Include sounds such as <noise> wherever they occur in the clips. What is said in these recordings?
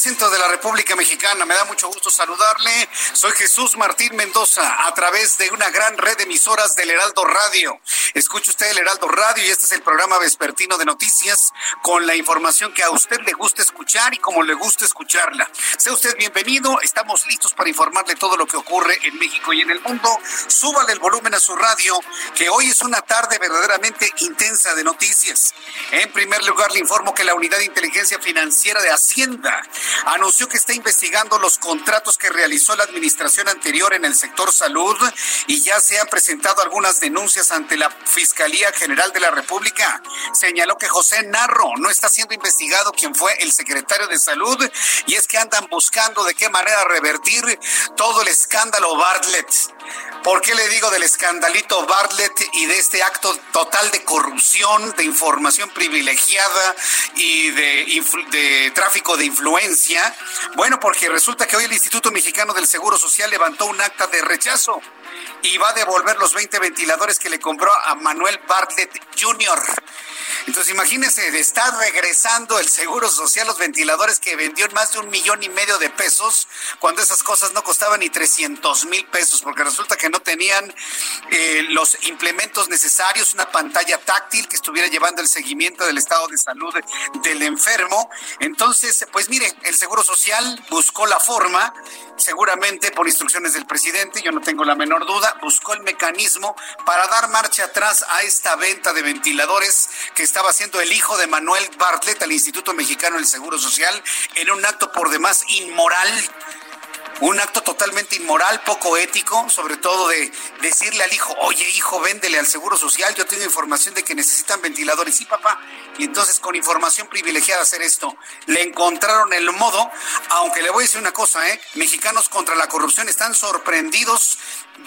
Centro de la República Mexicana. Me da mucho gusto saludarle. Soy Jesús Martín Mendoza a través de una gran red de emisoras del Heraldo Radio. Escuche usted el Heraldo Radio y este es el programa vespertino de noticias con la información que a usted le gusta escuchar y como le gusta escucharla. Sea usted bienvenido. Estamos listos para informarle todo lo que ocurre en México y en el mundo. Súbale el volumen a su radio, que hoy es una tarde verdaderamente intensa de noticias. En primer lugar, le informo que la unidad de inteligencia financiera de Hacienda anunció que está investigando los contratos que realizó la administración anterior en el sector salud y ya se han presentado algunas denuncias ante la Fiscalía General de la República. Señaló que José Narro no está siendo investigado quien fue el secretario de salud y es que andan buscando de qué manera revertir todo el escándalo Bartlett. ¿Por qué le digo del escandalito Bartlett y de este acto total de corrupción, de información privilegiada y de, de, tráfico de influencia? Bueno, porque resulta que hoy el Instituto Mexicano del Seguro Social levantó un acta de rechazo y va a devolver los 20 ventiladores que le compró a Manuel Bartlett Jr. Entonces imagínense, está regresando el Seguro Social los ventiladores que vendió en más de un millón y medio de pesos, cuando esas cosas no costaban ni 300 mil pesos, porque resulta que no tenían eh, los implementos necesarios, una pantalla táctil que estuviera llevando el seguimiento del estado de salud del enfermo. Entonces, pues mire, el Seguro Social buscó la forma, seguramente por instrucciones del presidente, yo no tengo la menor duda, buscó el mecanismo para dar marcha atrás a esta venta de ventiladores que estaba haciendo el hijo de Manuel Bartlett al Instituto Mexicano del Seguro Social en un acto por demás inmoral un acto totalmente inmoral, poco ético, sobre todo de decirle al hijo, oye hijo, véndele al Seguro Social, yo tengo información de que necesitan ventiladores, sí papá, y entonces con información privilegiada hacer esto. Le encontraron el modo, aunque le voy a decir una cosa, ¿eh? mexicanos contra la corrupción están sorprendidos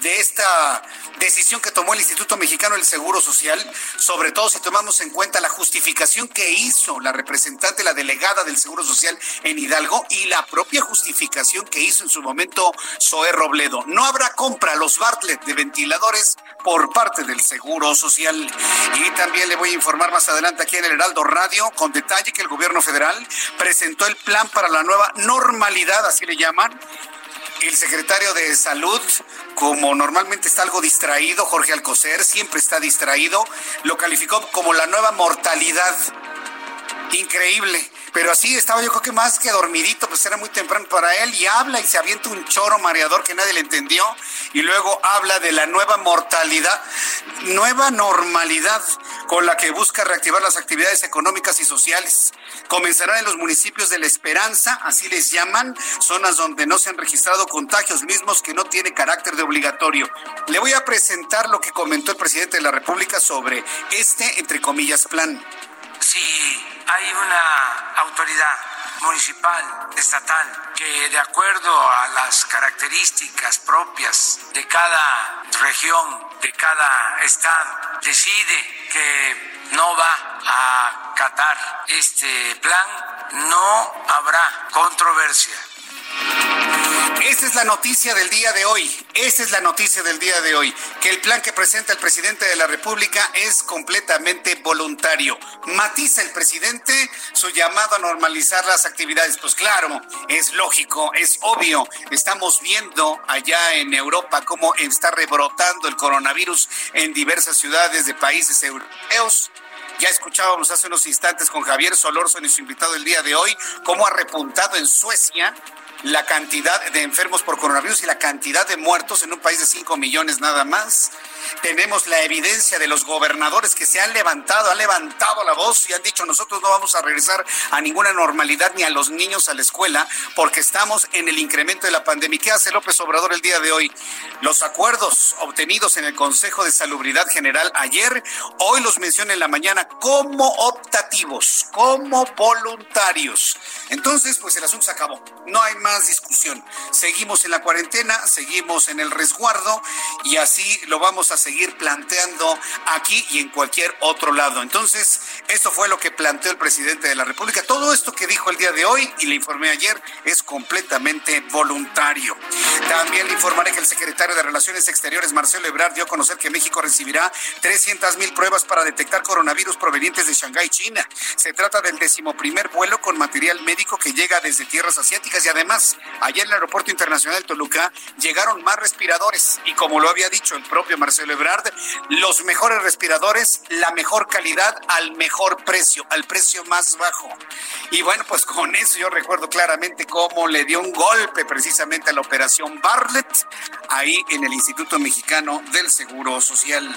de esta decisión que tomó el Instituto Mexicano del Seguro Social, sobre todo si tomamos en cuenta la justificación que hizo la representante, la delegada del Seguro Social en Hidalgo y la propia justificación que hizo en su momento Zoé Robledo. No habrá compra a los Bartlett de ventiladores por parte del Seguro Social. Y también le voy a informar más adelante aquí en el Heraldo Radio con detalle que el gobierno federal presentó el plan para la nueva normalidad, así le llaman, el secretario de Salud, como normalmente está algo distraído, Jorge Alcocer, siempre está distraído, lo calificó como la nueva mortalidad. Increíble. Pero así estaba yo creo que más que dormidito, pues era muy temprano para él y habla y se avienta un choro mareador que nadie le entendió y luego habla de la nueva mortalidad, nueva normalidad con la que busca reactivar las actividades económicas y sociales. Comenzará en los municipios de La Esperanza, así les llaman, zonas donde no se han registrado contagios mismos que no tiene carácter de obligatorio. Le voy a presentar lo que comentó el presidente de la República sobre este, entre comillas, plan. Sí hay una autoridad municipal, estatal, que de acuerdo a las características propias de cada región, de cada estado, decide que no va a acatar este plan, no habrá controversia. Esa es la noticia del día de hoy. Esa es la noticia del día de hoy. Que el plan que presenta el presidente de la República es completamente voluntario. Matiza el presidente su llamado a normalizar las actividades. Pues claro, es lógico, es obvio. Estamos viendo allá en Europa cómo está rebrotando el coronavirus en diversas ciudades de países europeos. Ya escuchábamos hace unos instantes con Javier Solórzano y su invitado el día de hoy, cómo ha repuntado en Suecia la cantidad de enfermos por coronavirus y la cantidad de muertos en un país de 5 millones nada más. Tenemos la evidencia de los gobernadores que se han levantado, han levantado la voz y han dicho nosotros no vamos a regresar a ninguna normalidad ni a los niños a la escuela porque estamos en el incremento de la pandemia. ¿Qué hace López Obrador el día de hoy? Los acuerdos obtenidos en el Consejo de Salubridad General ayer, hoy los menciona en la mañana como optativos, como voluntarios. Entonces, pues el asunto se acabó. No hay más discusión. Seguimos en la cuarentena, seguimos en el resguardo y así lo vamos a seguir planteando aquí y en cualquier otro lado. Entonces, esto fue lo que planteó el presidente de la República. Todo esto que dijo el día de hoy y le informé ayer es completamente voluntario. También le informaré que el secretario de Relaciones Exteriores, Marcelo Ebrard, dio a conocer que México recibirá 300 mil pruebas para detectar coronavirus provenientes de Shanghái, China. Se trata del decimoprimer vuelo con material médico que llega desde tierras asiáticas y además ayer en el Aeropuerto Internacional de Toluca llegaron más respiradores y como lo había dicho el propio Marcelo Ebrard, los mejores respiradores, la mejor calidad al mejor precio, al precio más bajo. Y bueno, pues con eso yo recuerdo claramente cómo le dio un golpe precisamente a la operación Bartlett ahí en el Instituto Mexicano del Seguro Social.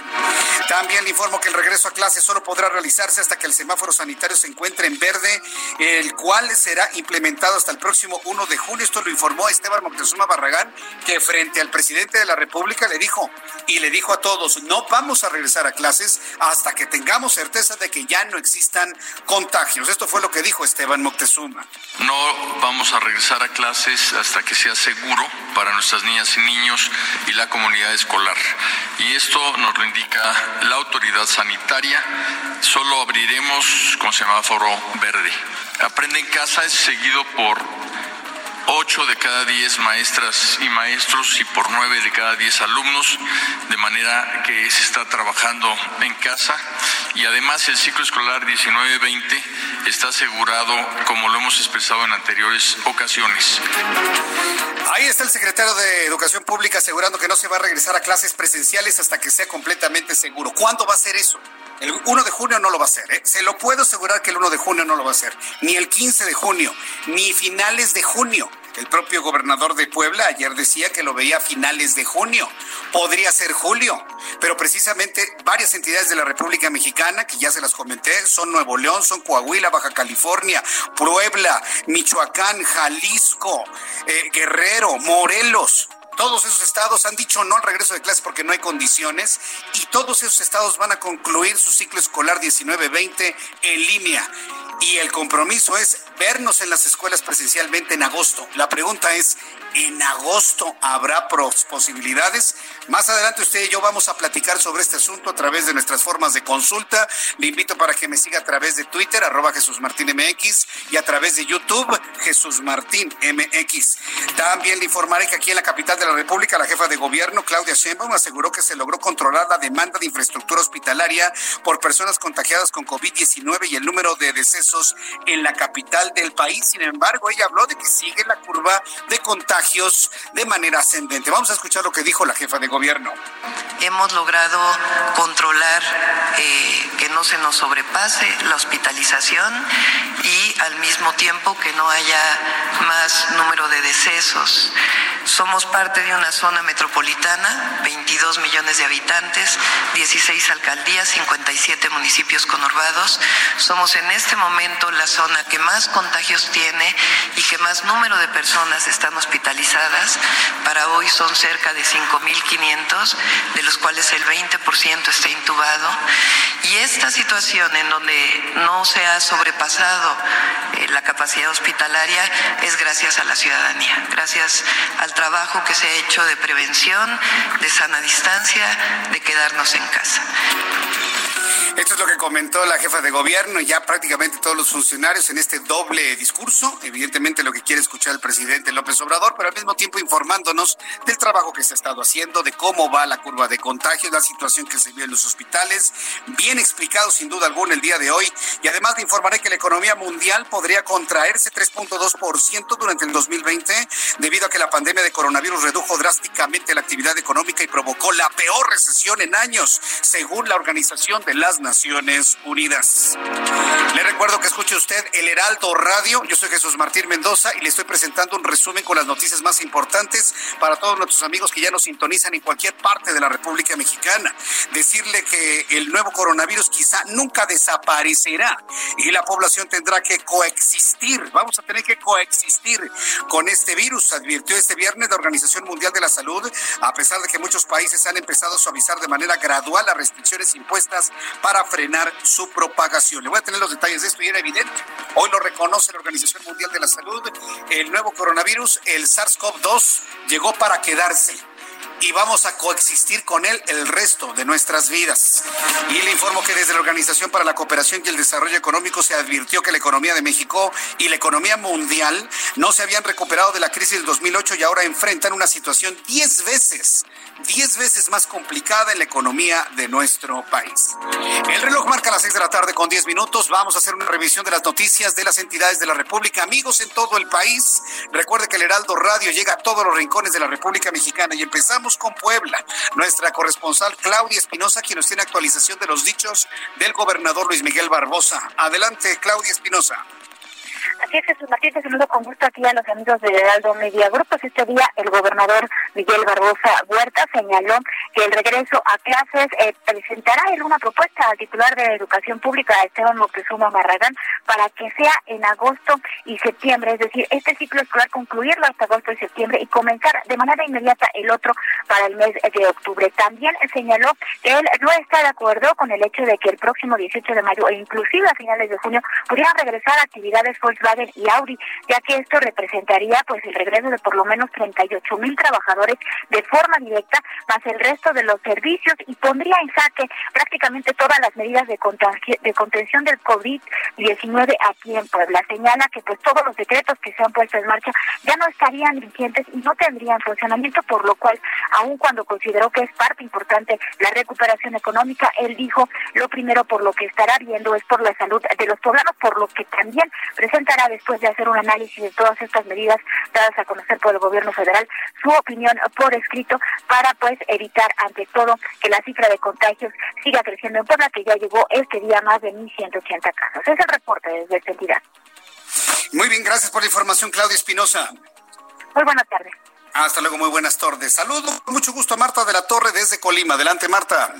También le informo que el regreso a clase solo podrá realizarse hasta que el semáforo sanitario se encuentre en verde, el cual será implementado hasta el próximo 1 de esto lo informó Esteban Moctezuma Barragán, que frente al presidente de la República le dijo, y le dijo a todos, no vamos a regresar a clases hasta que tengamos certeza de que ya no existan contagios. Esto fue lo que dijo Esteban Moctezuma. No vamos a regresar a clases hasta que sea seguro para nuestras niñas y niños y la comunidad escolar. Y esto nos lo indica la autoridad sanitaria. Solo abriremos con semáforo verde. Aprende en casa es seguido por 8 de cada 10 maestras y maestros y por 9 de cada 10 alumnos, de manera que se está trabajando en casa y además el ciclo escolar 19-20 está asegurado como lo hemos expresado en anteriores ocasiones. Ahí está el secretario de Educación Pública asegurando que no se va a regresar a clases presenciales hasta que sea completamente seguro. ¿Cuándo va a ser eso? El 1 de junio no lo va a hacer, ¿eh? se lo puedo asegurar que el 1 de junio no lo va a hacer, ni el 15 de junio, ni finales de junio. El propio gobernador de Puebla ayer decía que lo veía a finales de junio, podría ser julio, pero precisamente varias entidades de la República Mexicana, que ya se las comenté, son Nuevo León, son Coahuila, Baja California, Puebla, Michoacán, Jalisco, eh, Guerrero, Morelos, todos esos estados han dicho no al regreso de clases porque no hay condiciones y todos esos estados van a concluir su ciclo escolar 19-20 en línea. Y el compromiso es vernos en las escuelas presencialmente en agosto. La pregunta es, en agosto habrá posibilidades. Más adelante usted y yo vamos a platicar sobre este asunto a través de nuestras formas de consulta. Le invito para que me siga a través de Twitter, arroba Jesús Martín MX, y a través de YouTube, Jesús Martín MX. También le informaré que aquí en la capital de la República, la jefa de gobierno, Claudia Sheinbaum, aseguró que se logró controlar la demanda de infraestructura hospitalaria por personas contagiadas con COVID-19 y el número de decesos en la capital del país. Sin embargo, ella habló de que sigue la curva de contagio de manera ascendente. Vamos a escuchar lo que dijo la jefa de gobierno. Hemos logrado controlar eh, que no se nos sobrepase la hospitalización y al mismo tiempo que no haya más número de decesos. Somos parte de una zona metropolitana, 22 millones de habitantes, 16 alcaldías, 57 municipios conurbados. Somos en este momento la zona que más contagios tiene y que más número de personas están hospitalizadas. Para hoy son cerca de 5.500, de los cuales el 20% está intubado. Y esta situación en donde no se ha sobrepasado eh, la capacidad hospitalaria es gracias a la ciudadanía, gracias al trabajo que se ha hecho de prevención, de sana distancia, de quedarnos en casa. Esto es lo que comentó la jefa de gobierno y ya prácticamente todos los funcionarios en este doble discurso. Evidentemente lo que quiere escuchar el presidente López Obrador, pero al mismo tiempo informándonos del trabajo que se ha estado haciendo, de cómo va la curva de contagio, la situación que se vive en los hospitales. Bien explicado sin duda alguna el día de hoy. Y además le informaré que la economía mundial podría contraerse 3.2% durante el 2020 debido a que la pandemia de coronavirus redujo drásticamente la actividad económica y provocó la peor recesión en años, según la Organización de las Naciones Unidas. Le recuerdo que escuche usted el Heraldo Radio. Yo soy Jesús Martín Mendoza y le estoy presentando un resumen con las noticias más importantes para todos nuestros amigos que ya nos sintonizan en cualquier parte de la República Mexicana. Decirle que el nuevo coronavirus quizá nunca desaparecerá y la población tendrá que coexistir. Vamos a tener que coexistir con este virus, advirtió este viernes la Organización Mundial de la Salud, a pesar de que muchos países han empezado a suavizar de manera gradual las restricciones impuestas para frenar su propagación. Le voy a tener los detalles de esto y era evidente. Hoy lo reconoce la Organización Mundial de la Salud. El nuevo coronavirus, el SARS-CoV-2, llegó para quedarse y vamos a coexistir con él el resto de nuestras vidas. Y le informo que desde la Organización para la Cooperación y el Desarrollo Económico se advirtió que la economía de México y la economía mundial no se habían recuperado de la crisis del 2008 y ahora enfrentan una situación 10 veces, 10 veces más complicada en la economía de nuestro país. El reloj marca las 6 de la tarde con 10 minutos. Vamos a hacer una revisión de las noticias de las entidades de la República. Amigos en todo el país, recuerde que el Heraldo Radio llega a todos los rincones de la República Mexicana y empezamos con Puebla. Nuestra corresponsal Claudia Espinosa, quien nos tiene actualización de los dichos del gobernador Luis Miguel Barbosa. Adelante, Claudia Espinosa. Así es, Jesús Martín, saludo con gusto aquí a los amigos de Heraldo Media. Pues este día el gobernador Miguel Barbosa Huerta señaló que el regreso a clases eh, presentará en una propuesta al titular de Educación Pública, Esteban Moctezuma Marragán, para que sea en agosto y septiembre, es decir, este ciclo escolar concluirlo hasta agosto y septiembre y comenzar de manera inmediata el otro para el mes de octubre. También señaló que él no está de acuerdo con el hecho de que el próximo 18 de mayo e inclusive a finales de junio pudieran regresar actividades Y Audi, ya que esto representaría pues el regreso de por lo menos 38 mil trabajadores de forma directa, más el resto de los servicios y pondría en jaque prácticamente todas las medidas de, de contención del COVID-19 aquí en Puebla. Señala que pues todos los decretos que se han puesto en marcha ya no estarían vigentes y no tendrían funcionamiento, por lo cual, aun cuando consideró que es parte importante la recuperación económica, él dijo lo primero por lo que estará viendo es por la salud de los poblanos, por lo que también presenta después de hacer un análisis de todas estas medidas dadas a conocer por el gobierno federal, su opinión por escrito para pues evitar ante todo que la cifra de contagios siga creciendo en Puebla, que ya llegó este día más de 1.180 casos. Es el reporte desde esta entidad. Muy bien, gracias por la información, Claudia Espinosa. Muy buenas tardes. Hasta luego, muy buenas tardes. Saludo con mucho gusto a Marta de la Torre desde Colima. Adelante, Marta.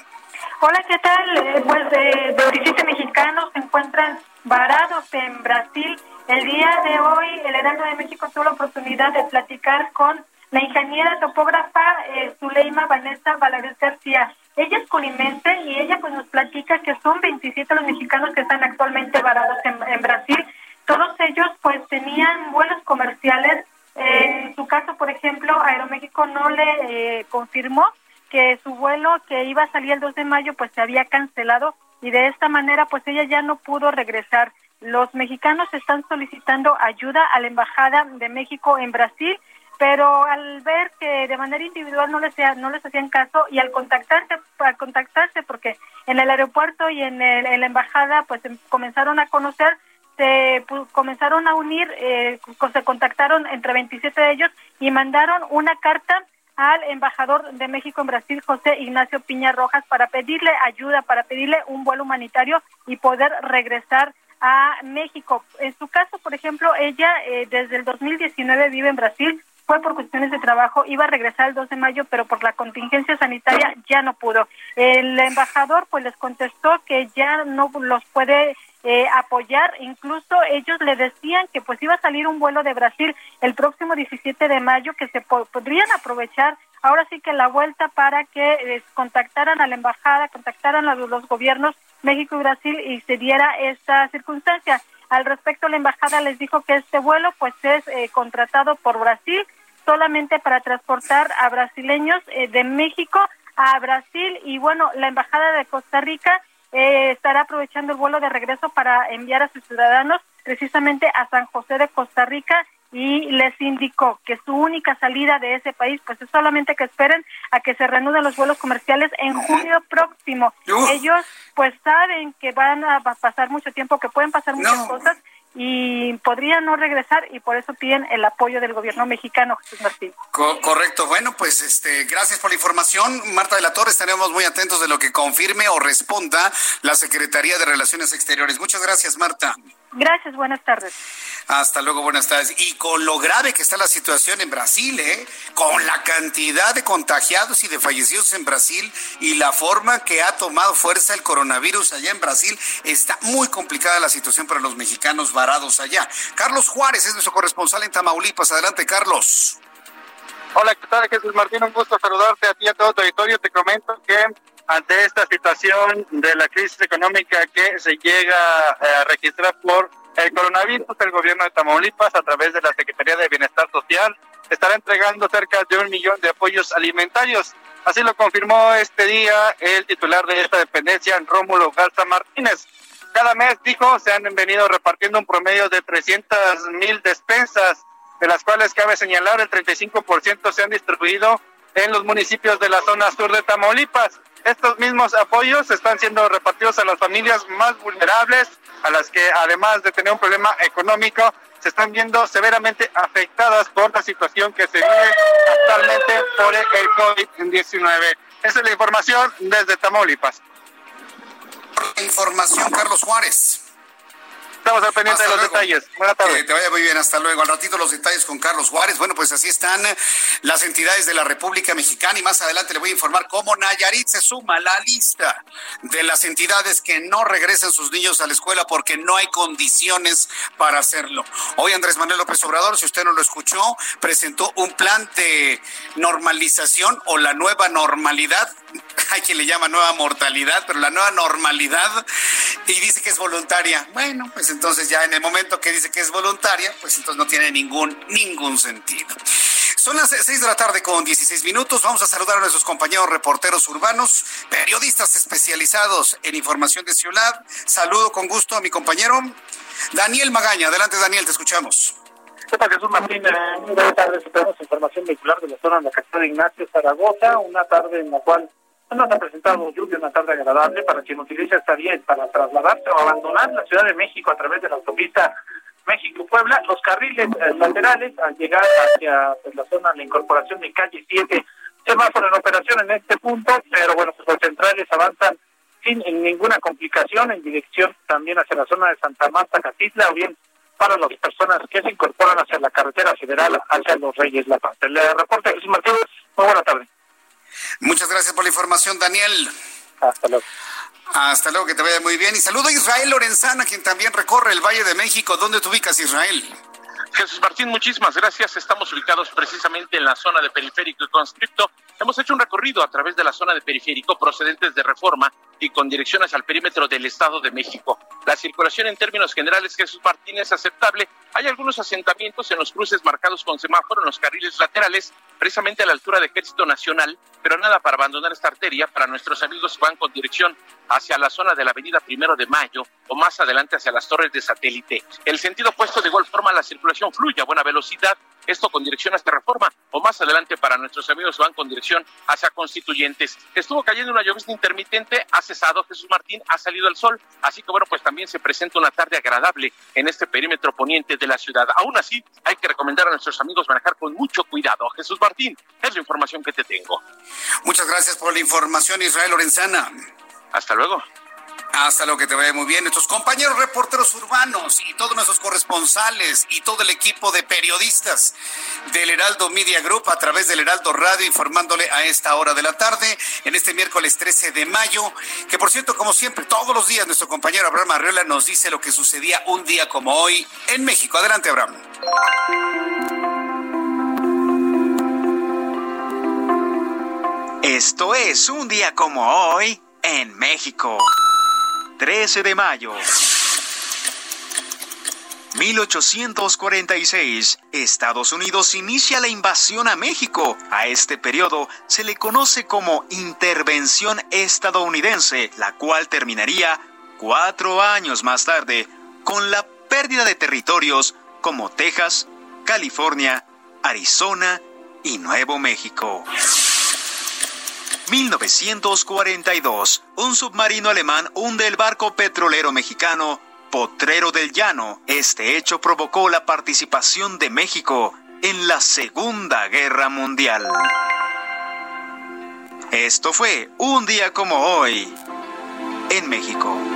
Hola, ¿qué tal? Eh, pues de, de 17 mexicanos se encuentran varados en Brasil el día de hoy, el Heraldo de México tuvo la oportunidad de platicar con la ingeniera topógrafa eh, Zuleima Vanessa Valadez García. Ella es colimense y ella pues nos platica que son 27 los mexicanos que están actualmente varados en, Brasil. Todos ellos pues tenían vuelos comerciales. en su caso, por ejemplo, Aeroméxico no le eh, confirmó que su vuelo que iba a salir el 2 de mayo pues se había cancelado y de esta manera pues ella ya no pudo regresar. Los mexicanos están solicitando ayuda a la Embajada de México en Brasil, pero al ver que de manera individual no les, no les hacían caso y al contactarse, al contactarse porque en el aeropuerto y en, la embajada pues em, comenzaron a conocer, se comenzaron a unir, eh, se contactaron entre 27 de ellos y mandaron una carta al embajador de México en Brasil, José Ignacio Piña Rojas, para pedirle ayuda, para pedirle un vuelo humanitario y poder regresar a México. En su caso, por ejemplo, ella eh, desde el 2019 vive en Brasil, fue por cuestiones de trabajo, iba a regresar el 2 de mayo, pero por la contingencia sanitaria ya no pudo. El embajador pues les contestó que ya no los puede eh, apoyar, incluso ellos le decían que pues iba a salir un vuelo de Brasil el próximo 17 de mayo que se podrían aprovechar ahora sí que la vuelta para que eh, contactaran a la embajada, contactaran a los gobiernos México y Brasil y se diera esta circunstancia. Al respecto, la embajada les dijo que este vuelo pues es eh, contratado por Brasil solamente para transportar a brasileños eh, de México a Brasil y bueno, la embajada de Costa Rica eh, estará aprovechando el vuelo de regreso para enviar a sus ciudadanos precisamente a San José de Costa Rica y les indicó que su única salida de ese país pues es solamente que esperen a que se reanuden los vuelos comerciales en junio próximo. Ellos pues saben que van a pasar mucho tiempo, que pueden pasar muchas cosas y podrían no regresar y por eso piden el apoyo del gobierno mexicano, Jesús Martín. correcto. Bueno, pues este, gracias por la información. Marta de la Torre, estaremos muy atentos de lo que confirme o responda la Secretaría de Relaciones Exteriores. Muchas gracias, Marta. Gracias, buenas tardes. Hasta luego, buenas tardes. Y con lo grave que está la situación en Brasil, ¿eh? con la cantidad de contagiados y de fallecidos en Brasil y la forma que ha tomado fuerza el coronavirus allá en Brasil, está muy complicada la situación para los mexicanos varados allá. Carlos Juárez es nuestro corresponsal en Tamaulipas. Adelante, Carlos. Hola, ¿qué tal, Jesús Martín? Un gusto saludarte a ti y a todo tu auditorio. Te comento que ante esta situación de la crisis económica que se llega eh, a registrar por el coronavirus, el gobierno de Tamaulipas, a través de la Secretaría de Bienestar Social, estará entregando cerca de un millón de apoyos alimentarios. Así lo confirmó este día el titular de esta dependencia, Rómulo Garza Martínez. Cada mes, dijo, se han venido repartiendo un promedio de 300 mil despensas, de las cuales cabe señalar el 35% se han distribuido en los municipios de la zona sur de Tamaulipas. Estos mismos apoyos están siendo repartidos a las familias más vulnerables, a las que además de tener un problema económico, se están viendo severamente afectadas por la situación que se vive actualmente por el COVID-19. Esa es la información desde Tamaulipas. Información, Carlos Juárez. Estamos al pendiente de los detalles. Buenas tardes. Que te vaya muy bien, hasta luego. Al ratito los detalles con Carlos Juárez. Bueno, pues así están las entidades de la República Mexicana y más adelante le voy a informar cómo Nayarit se suma a la lista de las entidades que no regresan sus niños a la escuela porque no hay condiciones para hacerlo. Hoy Andrés Manuel López Obrador, si usted no lo escuchó, presentó un plan de normalización o la nueva normalidad <laughs> hay quien le llama nueva mortalidad, pero la nueva normalidad, y dice que es voluntaria. Bueno, pues entonces ya en el momento que dice que es voluntaria, pues entonces no tiene ningún, ningún sentido. Son las seis de la tarde con 16 minutos. Vamos a saludar a nuestros compañeros reporteros urbanos, periodistas especializados en información de ciudad. Saludo con gusto a mi compañero Daniel Magaña. Adelante, Daniel, te escuchamos. ¿Qué tal, Jesús Martín? Muy buenas tardes. Tenemos información vehicular de la zona de la de Ignacio Zaragoza, una tarde en la cual nos ha presentado lluvia, una tarde agradable para quien utiliza esta vía para trasladarse o abandonar la Ciudad de México a través de la autopista México-Puebla. Los carriles eh, laterales al llegar hacia pues, la zona de la incorporación de calle 7 semáforo en operación en este punto, pero bueno, pues los centrales avanzan sin ninguna complicación en dirección también hacia la zona de Santa Marta, Catitla o bien para las personas que se incorporan hacia la carretera federal hacia los Reyes La Paz. El reporte Jesús Martínez, muy buena tarde. Muchas gracias por la información, Daniel. Hasta luego. Hasta luego, que te vaya muy bien. Y saludo a Israel Lorenzana, quien también recorre el Valle de México. ¿Dónde te ubicas, Israel? Jesús Martín, muchísimas gracias. Estamos ubicados precisamente en la zona de Periférico y Conscripto. Hemos hecho un recorrido a través de la zona de Periférico procedentes de Reforma y con dirección hacia el perímetro del Estado de México. La circulación en términos generales, Jesús Martín, es aceptable. Hay algunos asentamientos en los cruces marcados con semáforo en los carriles laterales, precisamente a la altura de Ejército Nacional, pero nada para abandonar esta arteria para nuestros amigos van con dirección hacia la zona de la avenida Primero de Mayo o más adelante hacia las torres de satélite. El sentido opuesto de igual forma la circulación fluye a buena velocidad, esto con dirección hasta Reforma o más adelante para nuestros amigos van con dirección hacia Constituyentes. Estuvo cayendo una lluvia intermitente, ha cesado Jesús Martín, ha salido el sol, así que bueno, pues también se presenta una tarde agradable en este perímetro poniente de la ciudad. Aún así, hay que recomendar a nuestros amigos manejar con mucho cuidado. Jesús Martín, es la información que te tengo. Muchas gracias por la información, Israel Lorenzana. Hasta luego. Hasta lo que te vaya muy bien. Nuestros compañeros reporteros urbanos y todos nuestros corresponsales y todo el equipo de periodistas del Heraldo Media Group a través del Heraldo Radio informándole a esta hora de la tarde en este miércoles 13 de mayo. Que por cierto, como siempre, todos los días nuestro compañero Abraham Arriola nos dice lo que sucedía un día como hoy en México. Adelante, Abraham. Esto es un día como hoy en México. 13 de mayo. 1846, Estados Unidos inicia la invasión a México. A este periodo se le conoce como intervención estadounidense, la cual terminaría cuatro años más tarde con la pérdida de territorios como Texas, California, Arizona y Nuevo México. 1942, un submarino alemán hunde el barco petrolero mexicano Potrero del Llano. Este hecho provocó la participación de México en la Segunda Guerra Mundial. Esto fue un día como hoy en México.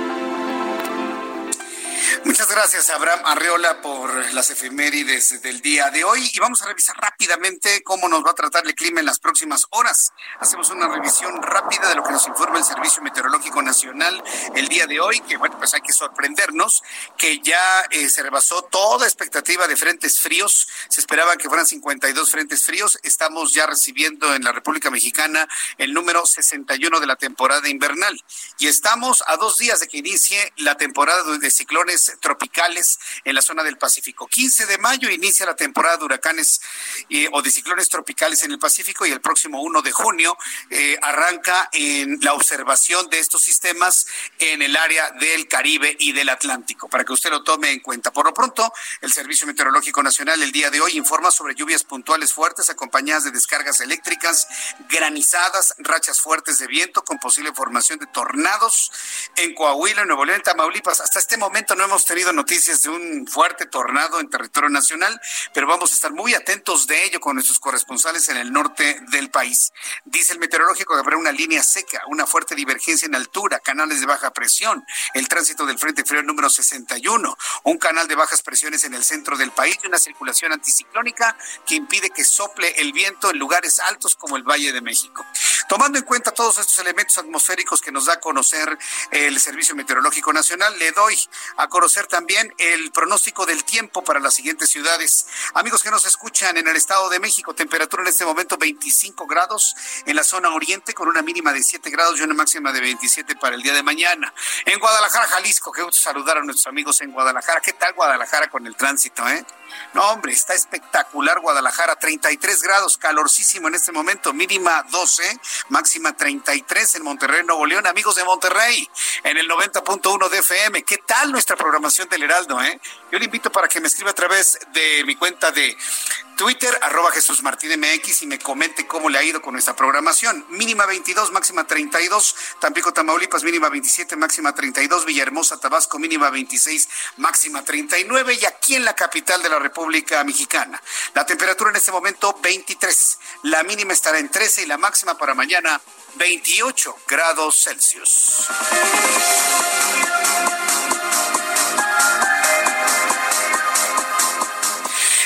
Muchas gracias, Abraham Arreola, por las efemérides del día de hoy. Y vamos a revisar rápidamente cómo nos va a tratar el clima en las próximas horas. Hacemos una revisión rápida de lo que nos informa el Servicio Meteorológico Nacional el día de hoy, que bueno, pues hay que sorprendernos que ya eh, se rebasó toda expectativa de frentes fríos. Se esperaba que fueran 52 frentes fríos. Estamos ya recibiendo en la República Mexicana el número 61 de la temporada invernal. Y estamos a dos días de que inicie la temporada de ciclones tropicales en la zona del Pacífico. 15 de mayo inicia la temporada de huracanes eh, o de ciclones tropicales en el Pacífico y el próximo 1 de junio eh, arranca en la observación de estos sistemas en el área del Caribe y del Atlántico, para que usted lo tome en cuenta. Por lo pronto, el Servicio Meteorológico Nacional el día de hoy informa sobre lluvias puntuales fuertes acompañadas de descargas eléctricas, granizadas, rachas fuertes de viento con posible formación de tornados en Coahuila, Nuevo León, Tamaulipas. Hasta este momento no hemos hemos tenido noticias de un fuerte tornado en territorio nacional, pero vamos a estar muy atentos de ello con nuestros corresponsales en el norte del país. Dice el meteorológico que habrá una línea seca, una fuerte divergencia en altura, canales de baja presión, el tránsito del Frente Frío número 61, un canal de bajas presiones en el centro del país y una circulación anticiclónica que impide que sople el viento en lugares altos como el Valle de México. Tomando en cuenta todos estos elementos atmosféricos que nos da a conocer el Servicio Meteorológico Nacional, le doy a conocer también el pronóstico del tiempo para las siguientes ciudades. Amigos que nos escuchan en el Estado de México, temperatura en este momento 25 grados en la zona oriente con una mínima de 7 grados y una máxima de 27 para el día de mañana. En Guadalajara, Jalisco, qué gusto saludar a nuestros amigos en Guadalajara. ¿Qué tal Guadalajara con el tránsito, eh? No, hombre, está espectacular Guadalajara, 33 grados, calorcísimo en este momento, mínima 12, máxima 33 en Monterrey, Nuevo León. Amigos de Monterrey, en el 90.1 de FM, ¿qué tal nuestra programación del Heraldo? Eh? Yo le invito para que me escriba a través de mi cuenta de Twitter, arroba Jesús Martín MX y me comente cómo le ha ido con nuestra programación. Mínima 22, máxima 32, Tampico, Tamaulipas, mínima 27, máxima 32, Villahermosa, Tabasco, mínima 26, máxima 39 y aquí en la capital de la República Mexicana. La temperatura en este momento 23, la mínima estará en 13 y la máxima para mañana 28 grados Celsius.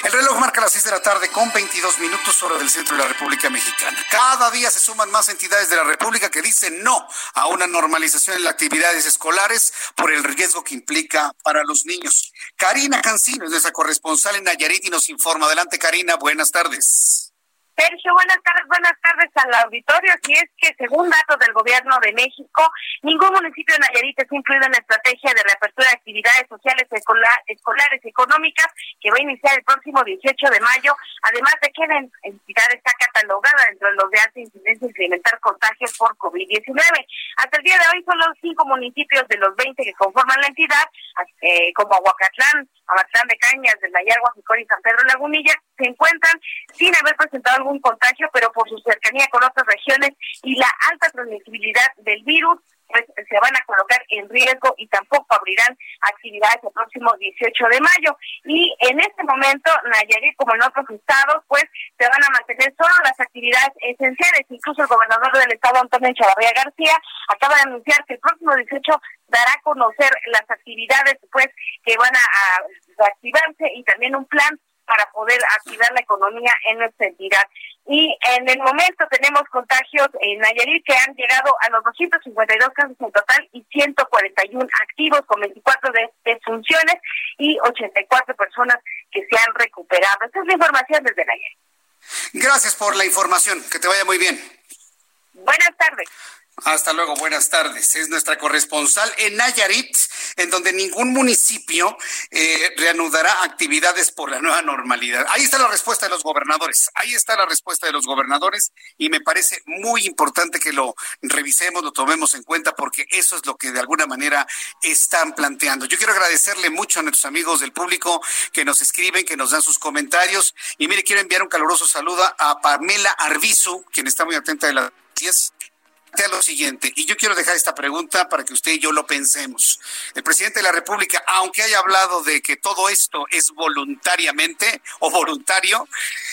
El reloj marca las 6 de la tarde con 22 minutos hora del centro de la República Mexicana. Cada día se suman más entidades de la República que dicen no a una normalización en las actividades escolares por el riesgo que implica para los niños. Karina Cancino es nuestra corresponsal en Nayarit y nos informa. Adelante, Karina. Buenas tardes. Sergio, buenas tardes, buenas tardes al auditorio. Si es que según datos del gobierno de México, ningún municipio de Nayarit está incluido en la estrategia de reapertura de actividades sociales, escolares y económicas que va a iniciar el próximo 18 de mayo, además de que la entidad está catalogada dentro de los de alta incidencia incrementar contagios por COVID-19. Hasta el día de hoy son los cinco municipios de los 20 que conforman la entidad, eh, como Aguacatlán, Amatlán de Cañas, del Nayar, Guajicor y San Pedro Lagunilla, se encuentran sin haber presentado algún contagio, pero por su cercanía con otras regiones y la alta transmisibilidad del virus, pues se van a colocar en riesgo y tampoco abrirán actividades el próximo 18 de mayo. Y en este momento, Nayarit, como en otros estados, pues se van a mantener solo las actividades esenciales. Incluso el gobernador del estado, Antonio Chavarría García, acaba de anunciar que el próximo 18 dará a conocer las actividades pues que van a, a reactivarse y también un plan para poder activar la economía en nuestra entidad. Y en el momento tenemos contagios en Nayarit que han llegado a los 252 casos en total y 141 activos con 24 de defunciones y 84 personas que se han recuperado. Esta es la información desde Nayarit. Gracias por la información. Que te vaya muy bien. Buenas tardes. Hasta luego, buenas tardes. Es nuestra corresponsal en Nayarit, en donde ningún municipio eh, reanudará actividades por la nueva normalidad. Ahí está la respuesta de los gobernadores, ahí está la respuesta de los gobernadores y me parece muy importante que lo revisemos, lo tomemos en cuenta porque eso es lo que de alguna manera están planteando. Yo quiero agradecerle mucho a nuestros amigos del público que nos escriben, que nos dan sus comentarios y mire, quiero enviar un caluroso saludo a Pamela Arbizu, quien está muy atenta de las noticias lo siguiente, y yo quiero dejar esta pregunta para que usted y yo lo pensemos. El presidente de la República, aunque haya hablado de que todo esto es voluntariamente o voluntario,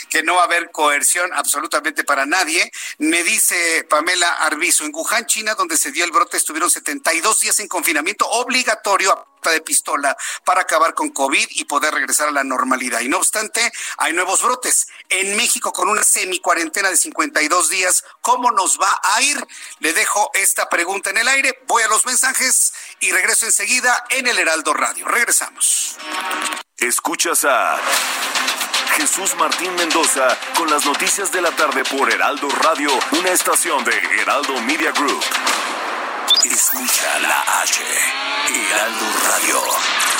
que no va a haber coerción absolutamente para nadie, me dice Pamela Arbizo, en Wuhan, China, donde se dio el brote, estuvieron 72 días en confinamiento obligatorio de pistola para acabar con COVID y poder regresar a la normalidad. Y no obstante, hay nuevos brotes. En México, con una semi-cuarentena de 52 días, ¿cómo nos va a ir? Le dejo esta pregunta en el aire, voy a los mensajes y regreso enseguida en el Heraldo Radio. Regresamos. Escuchas a Jesús Martín Mendoza con las noticias de la tarde por Heraldo Radio, una estación de Heraldo Media Group. Escucha la H, Heraldo Radio.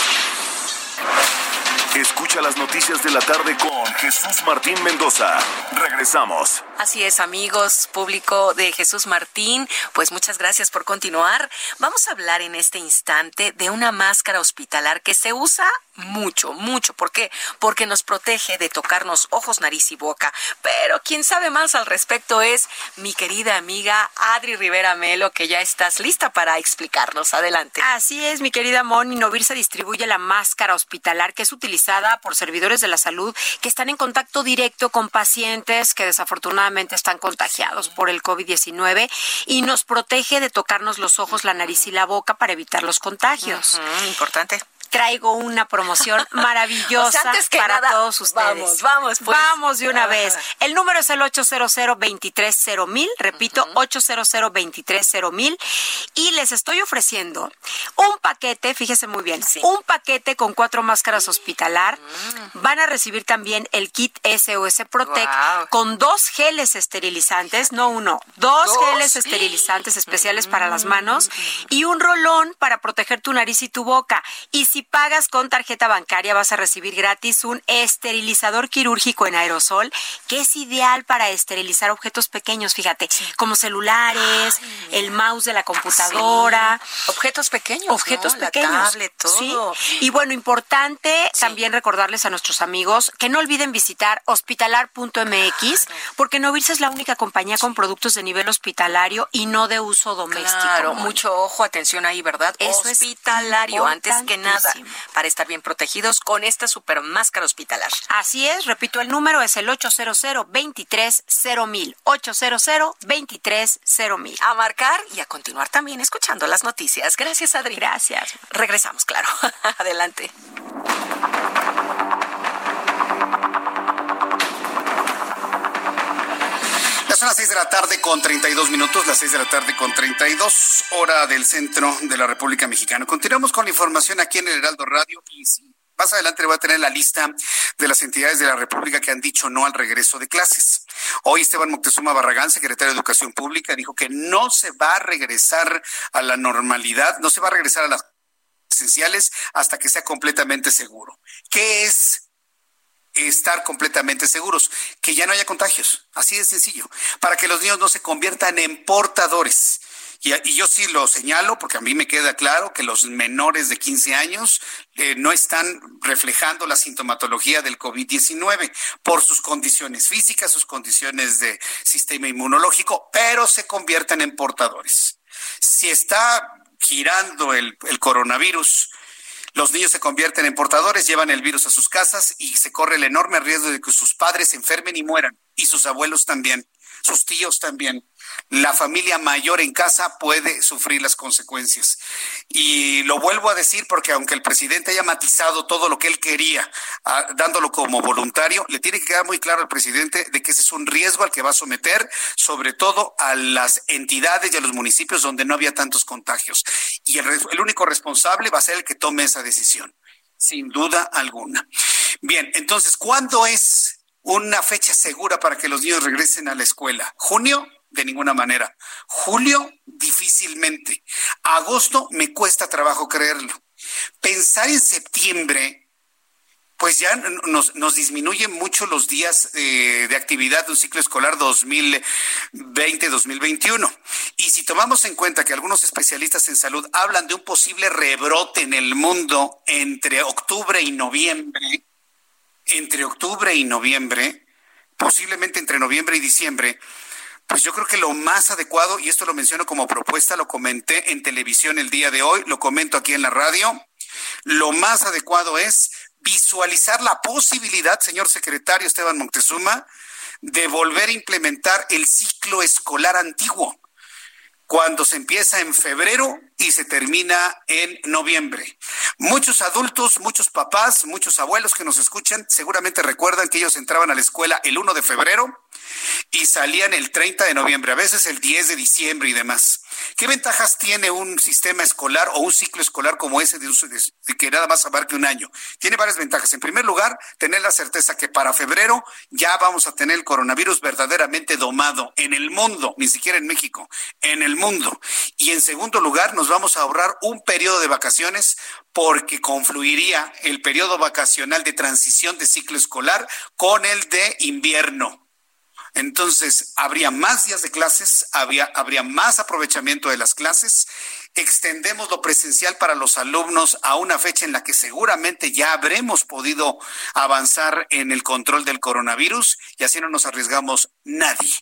Escucha las noticias de la tarde con Jesús Martín Mendoza. Regresamos. Así es, amigos, público de Jesús Martín, pues muchas gracias por continuar. Vamos a hablar en este instante de una máscara hospitalar que se usa mucho, mucho. ¿Por qué? Porque nos protege de tocarnos ojos, nariz y boca. Pero quien sabe más al respecto es mi querida amiga Adri Rivera Melo, que ya estás lista para explicarnos. Adelante. Así es, mi querida Moni. Novir se distribuye la máscara hospitalar que es utilizada por servidores de la salud que están en contacto directo con pacientes que desafortunadamente están contagiados por el COVID-19 y nos protege de tocarnos los ojos, la nariz y la boca para evitar los contagios. importante traigo una promoción <laughs> maravillosa para todos ustedes. Vamos, vamos, pues. Vamos de una vez. El número es el 800 mil repito, 800 mil y les estoy ofreciendo un paquete, fíjese muy bien, un paquete con cuatro máscaras hospitalar. Mm. Van a recibir también el kit SOS Protect con dos geles esterilizantes, no uno, dos, geles esterilizantes especiales para las manos mm. y un rolón para proteger tu nariz y tu boca. Y si pagas con tarjeta bancaria vas a recibir gratis un esterilizador quirúrgico en aerosol que es ideal para esterilizar objetos pequeños, fíjate, como celulares, el mouse de la computadora, objetos pequeños, objetos pequeños, todo. Y bueno, importante también recordarles a nuestros amigos que no olviden visitar hospitalar.mx porque Novirse es la única compañía con productos de nivel hospitalario y no de uso doméstico. Claro, mucho ojo, atención ahí, ¿verdad? Eso hospitalario antes que nada para estar bien protegidos con esta super máscara hospitalar. Así es, repito, el número es el 800 230 mil 800 230 mil A marcar y a continuar también escuchando las noticias. Gracias, Adri. Gracias. Regresamos, claro. <laughs> Adelante. Son las seis de la tarde con 32 minutos, las seis de la tarde con 32, hora del centro de la República Mexicana. Continuamos con la información aquí en el Heraldo Radio y más adelante voy a tener la lista de las entidades de la República que han dicho no al regreso de clases. Hoy Esteban Moctezuma Barragán, secretario de Educación Pública, dijo que no se va a regresar a la normalidad, no se va a regresar a las esenciales hasta que sea completamente seguro. ¿Qué es estar completamente seguros, que ya no haya contagios, así de sencillo, para que los niños no se conviertan en portadores. Y, yo sí lo señalo porque a mí me queda claro que los menores de 15 años eh, no están reflejando la sintomatología del COVID-19 por sus condiciones físicas, sus condiciones de sistema inmunológico, pero se convierten en portadores. Si está girando el, el coronavirus los niños se convierten en portadores, llevan el virus a sus casas y se corre el enorme riesgo de que sus padres se enfermen y mueran, y sus abuelos también, sus tíos también la familia mayor en casa puede sufrir las consecuencias. Y lo vuelvo a decir porque aunque el presidente haya matizado todo lo que él quería, ah, dándolo como voluntario, le tiene que quedar muy claro al presidente de que ese es un riesgo al que va a someter, sobre todo a las entidades y a los municipios donde no había tantos contagios. Y el, el único responsable va a ser el que tome esa decisión, sin duda alguna. Bien, entonces, ¿cuándo es una fecha segura para que los niños regresen a la escuela? ¿Junio? De ninguna manera. Julio, difícilmente. Agosto, me cuesta trabajo creerlo. Pensar en septiembre pues ya nos, nos disminuyen mucho los días eh, de actividad de un ciclo escolar 2020-2021. Y si tomamos en cuenta que algunos especialistas en salud hablan de un posible rebrote en el mundo entre octubre y noviembre, entre octubre y noviembre, posiblemente entre noviembre y diciembre, pues yo creo que lo más adecuado, y esto lo menciono como propuesta, lo comenté en televisión el día de hoy, lo comento aquí en la radio, lo más adecuado es visualizar la posibilidad, señor secretario Esteban Montezuma, de volver a implementar el ciclo escolar antiguo, cuando se empieza en febrero y se termina en noviembre. Muchos adultos, muchos papás, muchos abuelos que nos escuchan seguramente recuerdan que ellos entraban a la escuela el 1 de febrero y salían el 30 de noviembre, a veces el 10 de diciembre y demás. ¿Qué ventajas tiene un sistema escolar o un ciclo escolar como ese de, que nada más abarque un año? Tiene varias ventajas. En primer lugar, tener la certeza que para febrero ya vamos a tener el coronavirus verdaderamente domado en el mundo, ni siquiera en México, en el mundo. Y en segundo lugar, nos vamos a ahorrar un periodo de vacaciones porque confluiría el periodo vacacional de transición de ciclo escolar con el de invierno. Entonces, habría más días de clases, habría, habría más aprovechamiento de las clases, extendemos lo presencial para los alumnos a una fecha en la que seguramente ya habremos podido avanzar en el control del coronavirus y así no nos arriesgamos nadie.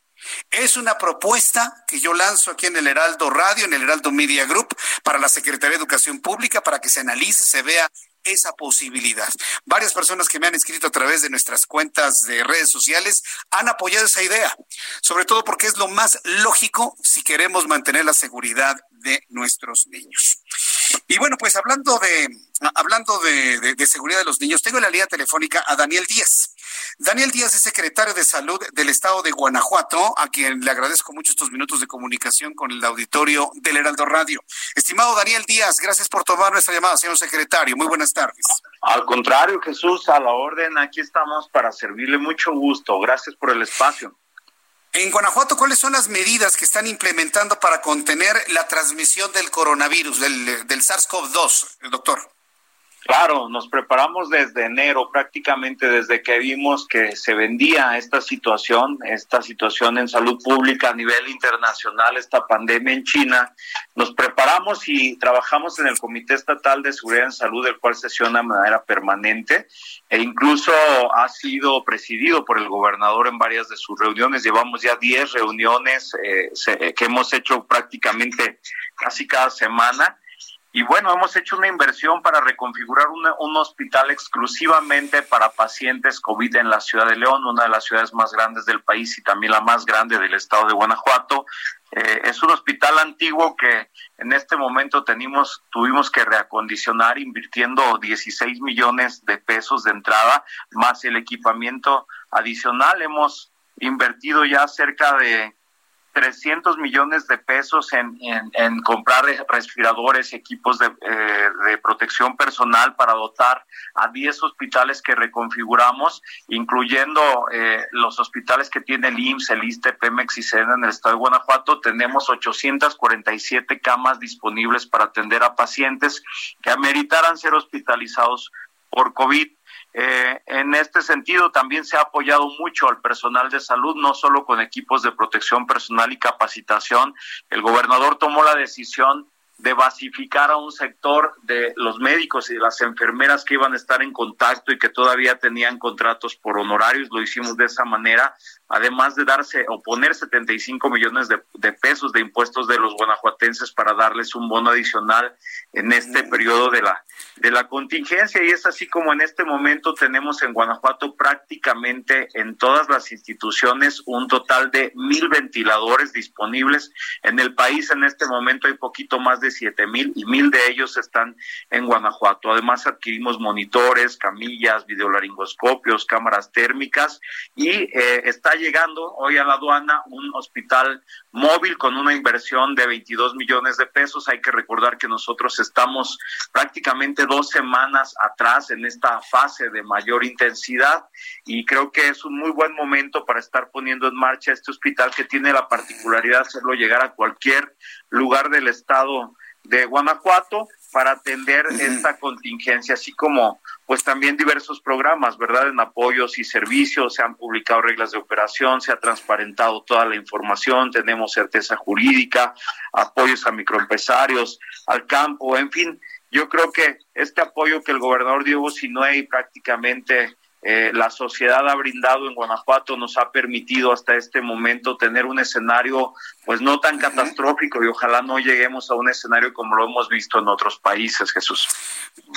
Es una propuesta que yo lanzo aquí en el Heraldo Radio, en el Heraldo Media Group, para la Secretaría de Educación Pública, para que se analice, se vea esa posibilidad. Varias personas que me han escrito a través de nuestras cuentas de redes sociales han apoyado esa idea, sobre todo porque es lo más lógico si queremos mantener la seguridad de nuestros niños. Y bueno, pues hablando de hablando de, de, seguridad de los niños, tengo en la línea telefónica a Daniel Díaz. Daniel Díaz es secretario de Salud del Estado de Guanajuato, a quien le agradezco mucho estos minutos de comunicación con el auditorio del Heraldo Radio. Estimado Daniel Díaz, gracias por tomar nuestra llamada, señor secretario. Muy buenas tardes. Al contrario, Jesús, a la orden, aquí estamos para servirle mucho gusto. Gracias por el espacio. En Guanajuato, ¿cuáles son las medidas que están implementando para contener la transmisión del coronavirus, del, del SARS-CoV-2, doctor? Claro, nos preparamos desde enero, prácticamente desde que vimos que se vendía esta situación, esta situación en salud pública a nivel internacional, esta pandemia en China. Nos preparamos y trabajamos en el Comité Estatal de Seguridad en Salud, el cual sesiona de manera permanente e incluso ha sido presidido por el gobernador en varias de sus reuniones. Llevamos ya 10 reuniones eh, que hemos hecho prácticamente casi cada semana y bueno, hemos hecho una inversión para reconfigurar un hospital exclusivamente para pacientes COVID en la ciudad de León, una de las ciudades más grandes del país y también la más grande del estado de Guanajuato. Eh, es un hospital antiguo que en este momento tenemos, tuvimos que reacondicionar invirtiendo 16 millones de pesos de entrada, más el equipamiento adicional. Hemos invertido ya cerca de 300 millones de pesos en, en, comprar respiradores, equipos de, eh, de, protección personal para dotar a 10 hospitales que reconfiguramos, incluyendo eh, los hospitales que tiene el IMSS, el ISTE, Pemex y SENA en el estado de Guanajuato. Tenemos 847 camas disponibles para atender a pacientes que ameritaran ser hospitalizados por COVID. Eh, en este sentido, también se ha apoyado mucho al personal de salud, no solo con equipos de protección personal y capacitación. El gobernador tomó la decisión de basificar a un sector de los médicos y las enfermeras que iban a estar en contacto y que todavía tenían contratos por honorarios. Lo hicimos de esa manera, además de darse o poner 75 millones de, de pesos de impuestos de los guanajuatenses para darles un bono adicional en este periodo de la de la contingencia. Y es así como en este momento tenemos en Guanajuato prácticamente en todas las instituciones un total de mil ventiladores disponibles. En el país en este momento hay poquito más de siete mil y mil de ellos están en Guanajuato. Además adquirimos monitores, camillas, videolaringoscopios, cámaras térmicas y eh, está llegando hoy a la aduana un hospital móvil con una inversión de 22 millones de pesos. Hay que recordar que nosotros estamos prácticamente dos semanas atrás en esta fase de mayor intensidad y creo que es un muy buen momento para estar poniendo en marcha este hospital que tiene la particularidad de hacerlo llegar a cualquier lugar del estado de Guanajuato para atender esta contingencia, así como pues también diversos programas, ¿verdad? En apoyos y servicios, se han publicado reglas de operación, se ha transparentado toda la información, tenemos certeza jurídica, apoyos a microempresarios, al campo, en fin, yo creo que este apoyo que el gobernador Diego Sinoé prácticamente eh, la sociedad ha brindado en Guanajuato nos ha permitido hasta este momento tener un escenario pues no tan catastrófico y ojalá no lleguemos a un escenario como lo hemos visto en otros países, Jesús.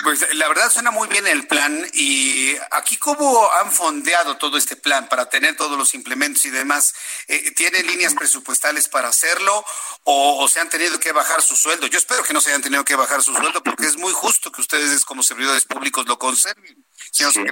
Pues la verdad suena muy bien el plan y aquí cómo han fondeado todo este plan para tener todos los implementos y demás. Eh, ¿Tienen líneas presupuestales para hacerlo o, se han tenido que bajar su sueldo? Yo espero que no se hayan tenido que bajar su sueldo porque es muy justo que ustedes como servidores públicos lo conserven.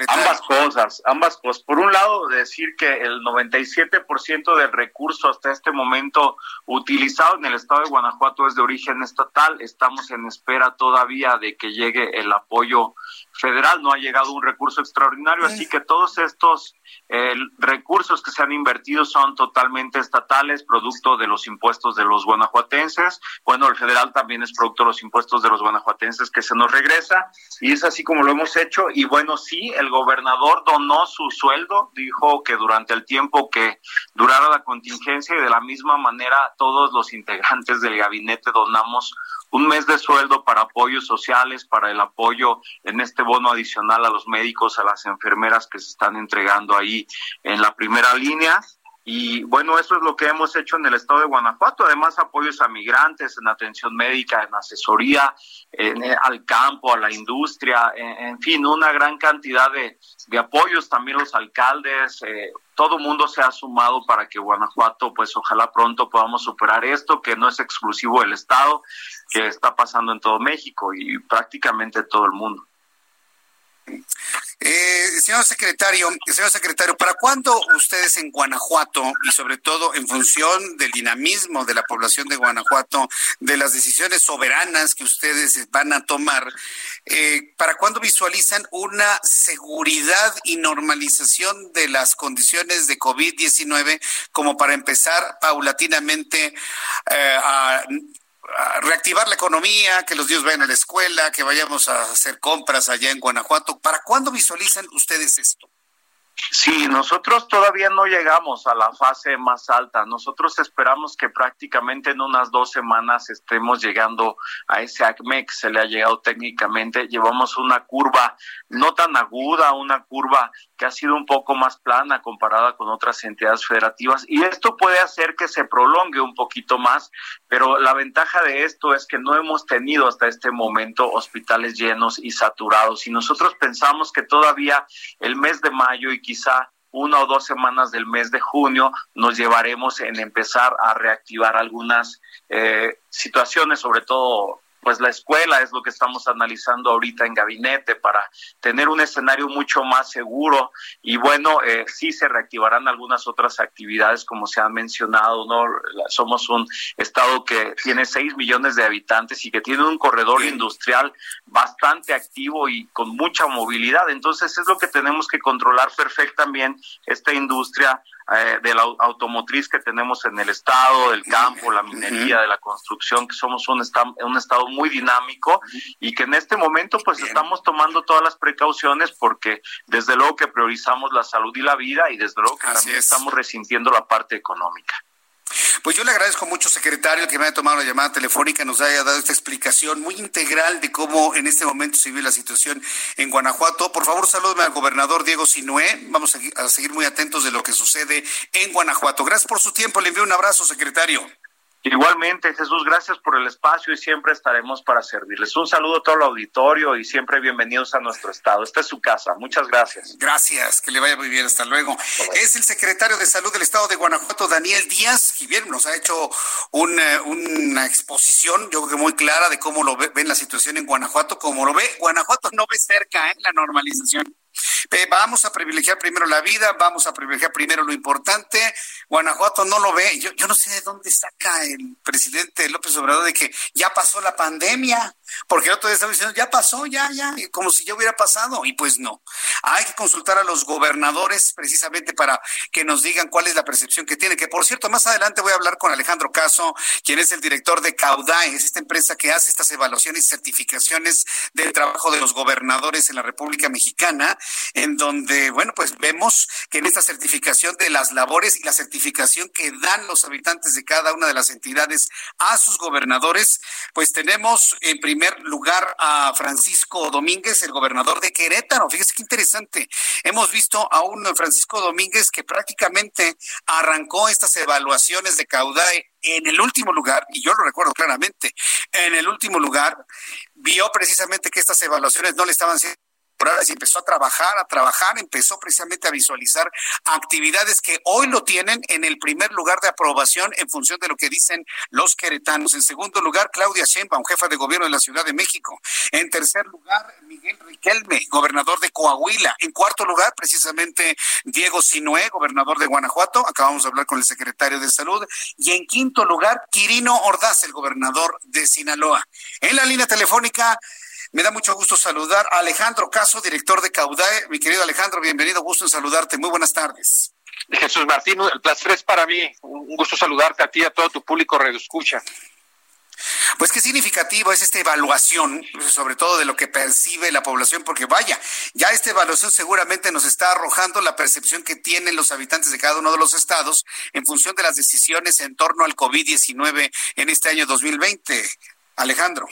Ambas cosas, ambas cosas. Por un lado, decir que el 97% del recurso hasta este momento utilizado en el estado de Guanajuato es de origen estatal. Estamos en espera todavía de que llegue el apoyo federal. No ha llegado un recurso extraordinario, así que todos estos eh, recursos que se han invertido son totalmente estatales, producto de los impuestos de los guanajuatenses. Bueno, el federal también es producto de los impuestos de los guanajuatenses que se nos regresa y es así como lo hemos hecho. Y bueno, sí, el gobernador donó su sueldo, dijo que durante el tiempo que durara la contingencia y de la misma manera todos los integrantes del gabinete donamos un mes de sueldo para apoyos sociales, para el apoyo en este bono adicional a los médicos, a las enfermeras que se están entregando ahí en la primera línea. Y bueno, eso es lo que hemos hecho en el estado de Guanajuato. Además, apoyos a migrantes en atención médica, en asesoría, en, eh, al campo, a la industria, en, fin, una gran cantidad de, apoyos. También los alcaldes, eh, todo mundo se ha sumado para que Guanajuato, pues ojalá pronto podamos superar esto, que no es exclusivo del estado, que está pasando en todo México y prácticamente todo el mundo. Eh, señor secretario, señor secretario, ¿para cuándo ustedes en Guanajuato y sobre todo en función del dinamismo de la población de Guanajuato, de las decisiones soberanas que ustedes van a tomar, eh, ¿para cuándo visualizan una seguridad y normalización de las condiciones de COVID-19 como para empezar paulatinamente eh, a reactivar la economía, que los niños vayan a la escuela, que vayamos a hacer compras allá en Guanajuato. ¿Para cuándo visualizan ustedes esto? Sí, nosotros todavía no llegamos a la fase más alta. Nosotros esperamos que prácticamente en unas dos semanas estemos llegando a ese ACME que se le ha llegado técnicamente. Llevamos una curva no tan aguda, una curva que ha sido un poco más plana comparada con otras entidades federativas. Y esto puede hacer que se prolongue un poquito más, pero la ventaja de esto es que no hemos tenido hasta este momento hospitales llenos y saturados. Y nosotros pensamos que todavía el mes de mayo y quizá una o dos semanas del mes de junio nos llevaremos en empezar a reactivar algunas eh, situaciones, sobre todo pues la escuela es lo que estamos analizando ahorita en gabinete para tener un escenario mucho más seguro. Y bueno, eh, sí se reactivarán algunas otras actividades como se han mencionado, ¿no? Somos un estado que tiene 6 millones de habitantes y que tiene un corredor industrial bastante activo y con mucha movilidad, entonces es lo que tenemos que controlar perfectamente esta industria eh, de la automotriz que tenemos en el estado, del campo, la minería, de la construcción, que somos un, estado, un estado muy dinámico y que en este momento pues estamos tomando todas las precauciones porque desde luego que priorizamos la salud y la vida y desde luego que también estamos resintiendo la parte económica. Pues yo le agradezco mucho, secretario, que me haya tomado la llamada telefónica, nos haya dado esta explicación muy integral de cómo en este momento se vive la situación en Guanajuato. Por favor, salúdeme al gobernador Diego Sinué. Vamos a seguir muy atentos de lo que sucede en Guanajuato. Gracias por su tiempo. Le envío un abrazo, secretario. Igualmente, Jesús, gracias por el espacio y siempre estaremos para servirles. Un saludo a todo el auditorio y siempre bienvenidos a nuestro estado. Esta es su casa. Muchas gracias. Gracias, que le vaya muy bien. Hasta luego. Es el secretario de Salud del estado de Guanajuato, Daniel Díaz, y bien, nos ha hecho una, una exposición, yo creo que muy clara, de cómo lo ve, ven la situación en Guanajuato. Como lo ve, Guanajuato no ve cerca ¿eh? la normalización. Vamos a privilegiar primero la vida, vamos a privilegiar primero lo importante. Guanajuato no lo ve. Yo, yo no sé de dónde saca el presidente López Obrador de que ya pasó la pandemia, porque el otro día estaba diciendo, ya pasó, ya, ya, como si ya hubiera pasado. Y pues no. Hay que consultar a los gobernadores precisamente para que nos digan cuál es la percepción que tienen. Que por cierto, más adelante voy a hablar con Alejandro Caso, quien es el director de Caudae, es esta empresa que hace estas evaluaciones y certificaciones del trabajo de los gobernadores en la República Mexicana en donde, bueno, pues vemos que en esta certificación de las labores y la certificación que dan los habitantes de cada una de las entidades a sus gobernadores, pues tenemos en primer lugar a Francisco Domínguez, el gobernador de Querétaro. Fíjese qué interesante. Hemos visto a un Francisco Domínguez que prácticamente arrancó estas evaluaciones de Caudae en el último lugar, y yo lo recuerdo claramente, en el último lugar, vio precisamente que estas evaluaciones no le estaban siendo y empezó a trabajar, a trabajar, empezó precisamente a visualizar actividades que hoy lo tienen en el primer lugar de aprobación en función de lo que dicen los queretanos. En segundo lugar, Claudia Sheinbaum, jefa de gobierno de la Ciudad de México. En tercer lugar, Miguel Riquelme, gobernador de Coahuila. En cuarto lugar, precisamente Diego Sinué, gobernador de Guanajuato. Acabamos de hablar con el secretario de Salud. Y en quinto lugar, Quirino Ordaz, el gobernador de Sinaloa. En la línea telefónica, me da mucho gusto saludar a Alejandro Caso, director de Caudae. Mi querido Alejandro, bienvenido, gusto en saludarte. Muy buenas tardes. Jesús Martín, el placer es para mí. Un gusto saludarte a ti y a todo tu público Radio Escucha. Pues qué significativo es esta evaluación, sobre todo de lo que percibe la población, porque vaya, ya esta evaluación seguramente nos está arrojando la percepción que tienen los habitantes de cada uno de los estados en función de las decisiones en torno al COVID-19 en este año 2020. Alejandro.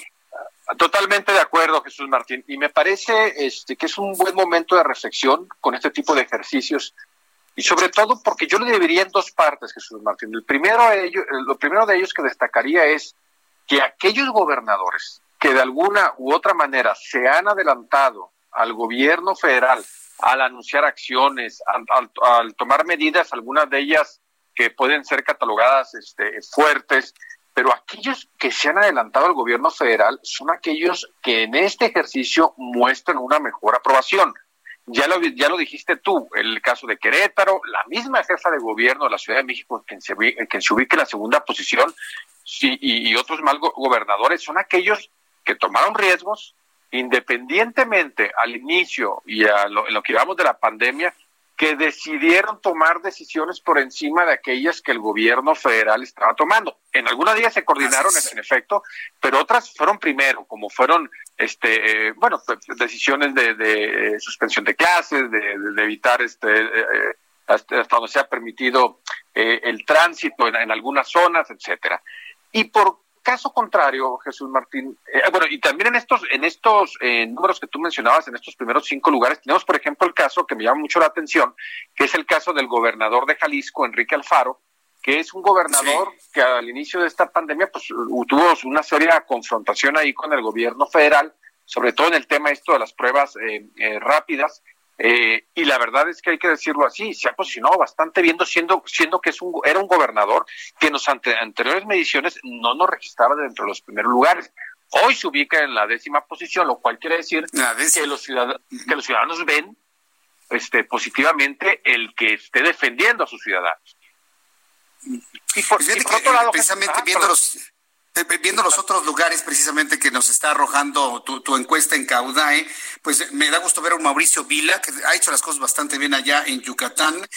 Totalmente de acuerdo, Jesús Martín. Y me parece este, que es un buen momento de reflexión con este tipo de ejercicios. Y sobre todo porque yo lo dividiría en dos partes, Jesús Martín. El primero de ellos, lo primero de ellos que destacaría es que aquellos gobernadores que de alguna u otra manera se han adelantado al gobierno federal al anunciar acciones, al, al tomar medidas, algunas de ellas que pueden ser catalogadas este, fuertes, pero aquellos que se han adelantado al gobierno federal son aquellos que en este ejercicio muestran una mejor aprobación. Ya lo, ya lo dijiste tú, el caso de Querétaro, la misma jefa de gobierno de la Ciudad de México, que se, que se ubica en la segunda posición, y, otros mal gobernadores, son aquellos que tomaron riesgos, independientemente al inicio y a lo, en lo que llevamos de la pandemia, que decidieron tomar decisiones por encima de aquellas que el gobierno federal estaba tomando. En algunas de ellas se coordinaron, en efecto, pero otras fueron primero, como fueron, este, eh, bueno, decisiones de, suspensión de clases, de, evitar, este, eh, eh, hasta, donde se ha permitido el tránsito en, en algunas zonas, etcétera. Y por caso contrario, Jesús Martín, eh, bueno, y también en estos, en estos eh, números que tú mencionabas, en estos primeros cinco lugares, tenemos, por ejemplo, el caso que me llama mucho la atención, que es el caso del gobernador de Jalisco, Enrique Alfaro, que es un gobernador que al inicio de esta pandemia, pues tuvo una seria confrontación ahí con el gobierno federal, sobre todo en el tema esto de las pruebas eh, rápidas, eh, y la verdad es que hay que decirlo así, se ha posicionado bastante bien, siendo, siendo que es un, era un gobernador que en las anteriores mediciones no nos registraba dentro de los primeros lugares. Hoy se ubica en la décima posición, lo cual quiere decir que los, ciudadanos, que los ciudadanos ven este, positivamente el que esté defendiendo a sus ciudadanos. Y por, pues otro lado, precisamente viendo los viendo los otros lugares precisamente que nos está arrojando tu, encuesta en Caudae, pues me da gusto ver a un Mauricio Vila, que ha hecho las cosas bastante bien allá en Yucatán.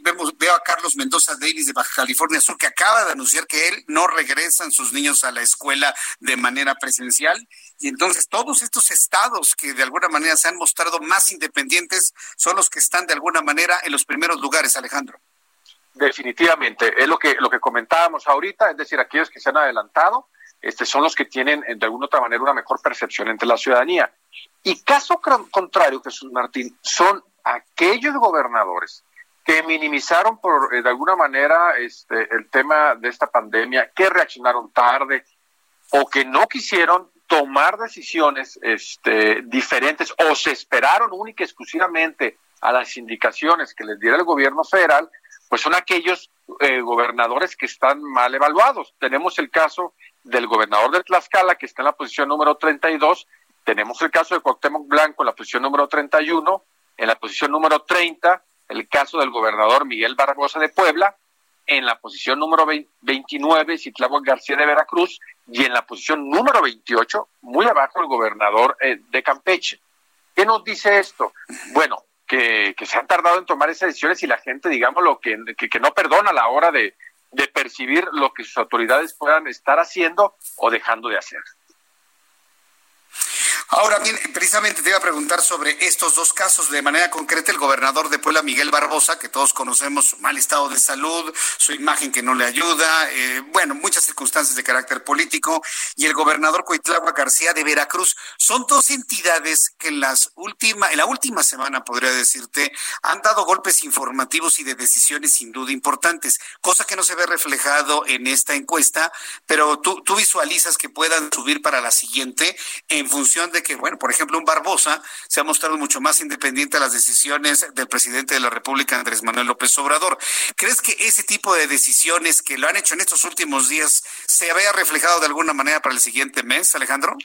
Vemos, veo a Carlos Mendoza Davis de Baja California Sur, que acaba de anunciar que él no regresan sus niños a la escuela de manera presencial. Y entonces todos estos estados que de alguna manera se han mostrado más independientes son los que están de alguna manera en los primeros lugares, Alejandro. Definitivamente, es lo que, lo que comentábamos ahorita, es decir, aquellos que se han adelantado, este, son los que tienen de alguna otra manera una mejor percepción entre la ciudadanía. Y caso contrario, Jesús Martín, son aquellos gobernadores que minimizaron por eh, de alguna manera este, el tema de esta pandemia, que reaccionaron tarde o que no quisieron tomar decisiones este, diferentes o se esperaron única y exclusivamente a las indicaciones que les diera el gobierno federal, pues son aquellos eh, gobernadores que están mal evaluados. Tenemos el caso del gobernador de Tlaxcala, que está en la posición número 32, tenemos el caso de Cuauhtémoc Blanco en la posición número 31, en la posición número 30 el caso del gobernador Miguel Barbosa de Puebla, en la posición número 29, Citlagua García de Veracruz, y en la posición número 28, muy abajo, el gobernador eh, de Campeche. ¿Qué nos dice esto? Bueno, que, se han tardado en tomar esas decisiones y la gente, digamos, lo que, que, no perdona a la hora de percibir lo que sus autoridades puedan estar haciendo o dejando de hacer. Ahora bien, precisamente te iba a preguntar sobre estos dos casos. De manera concreta, el gobernador de Puebla, Miguel Barbosa, que todos conocemos su mal estado de salud, su imagen que no le ayuda, eh, bueno, muchas circunstancias de carácter político, y el gobernador Coitlagua García de Veracruz. Son dos entidades que en, las última, en la última semana, podría decirte, han dado golpes informativos y de decisiones sin duda importantes, cosa que no se ve reflejado en esta encuesta, pero tú, tú visualizas que puedan subir para la siguiente en función de que, bueno, por ejemplo, un Barbosa se ha mostrado mucho más independiente a las decisiones del presidente de la República, Andrés Manuel López Obrador. ¿Crees que ese tipo de decisiones que lo han hecho en estos últimos días se vea reflejado de alguna manera para el siguiente mes, Alejandro?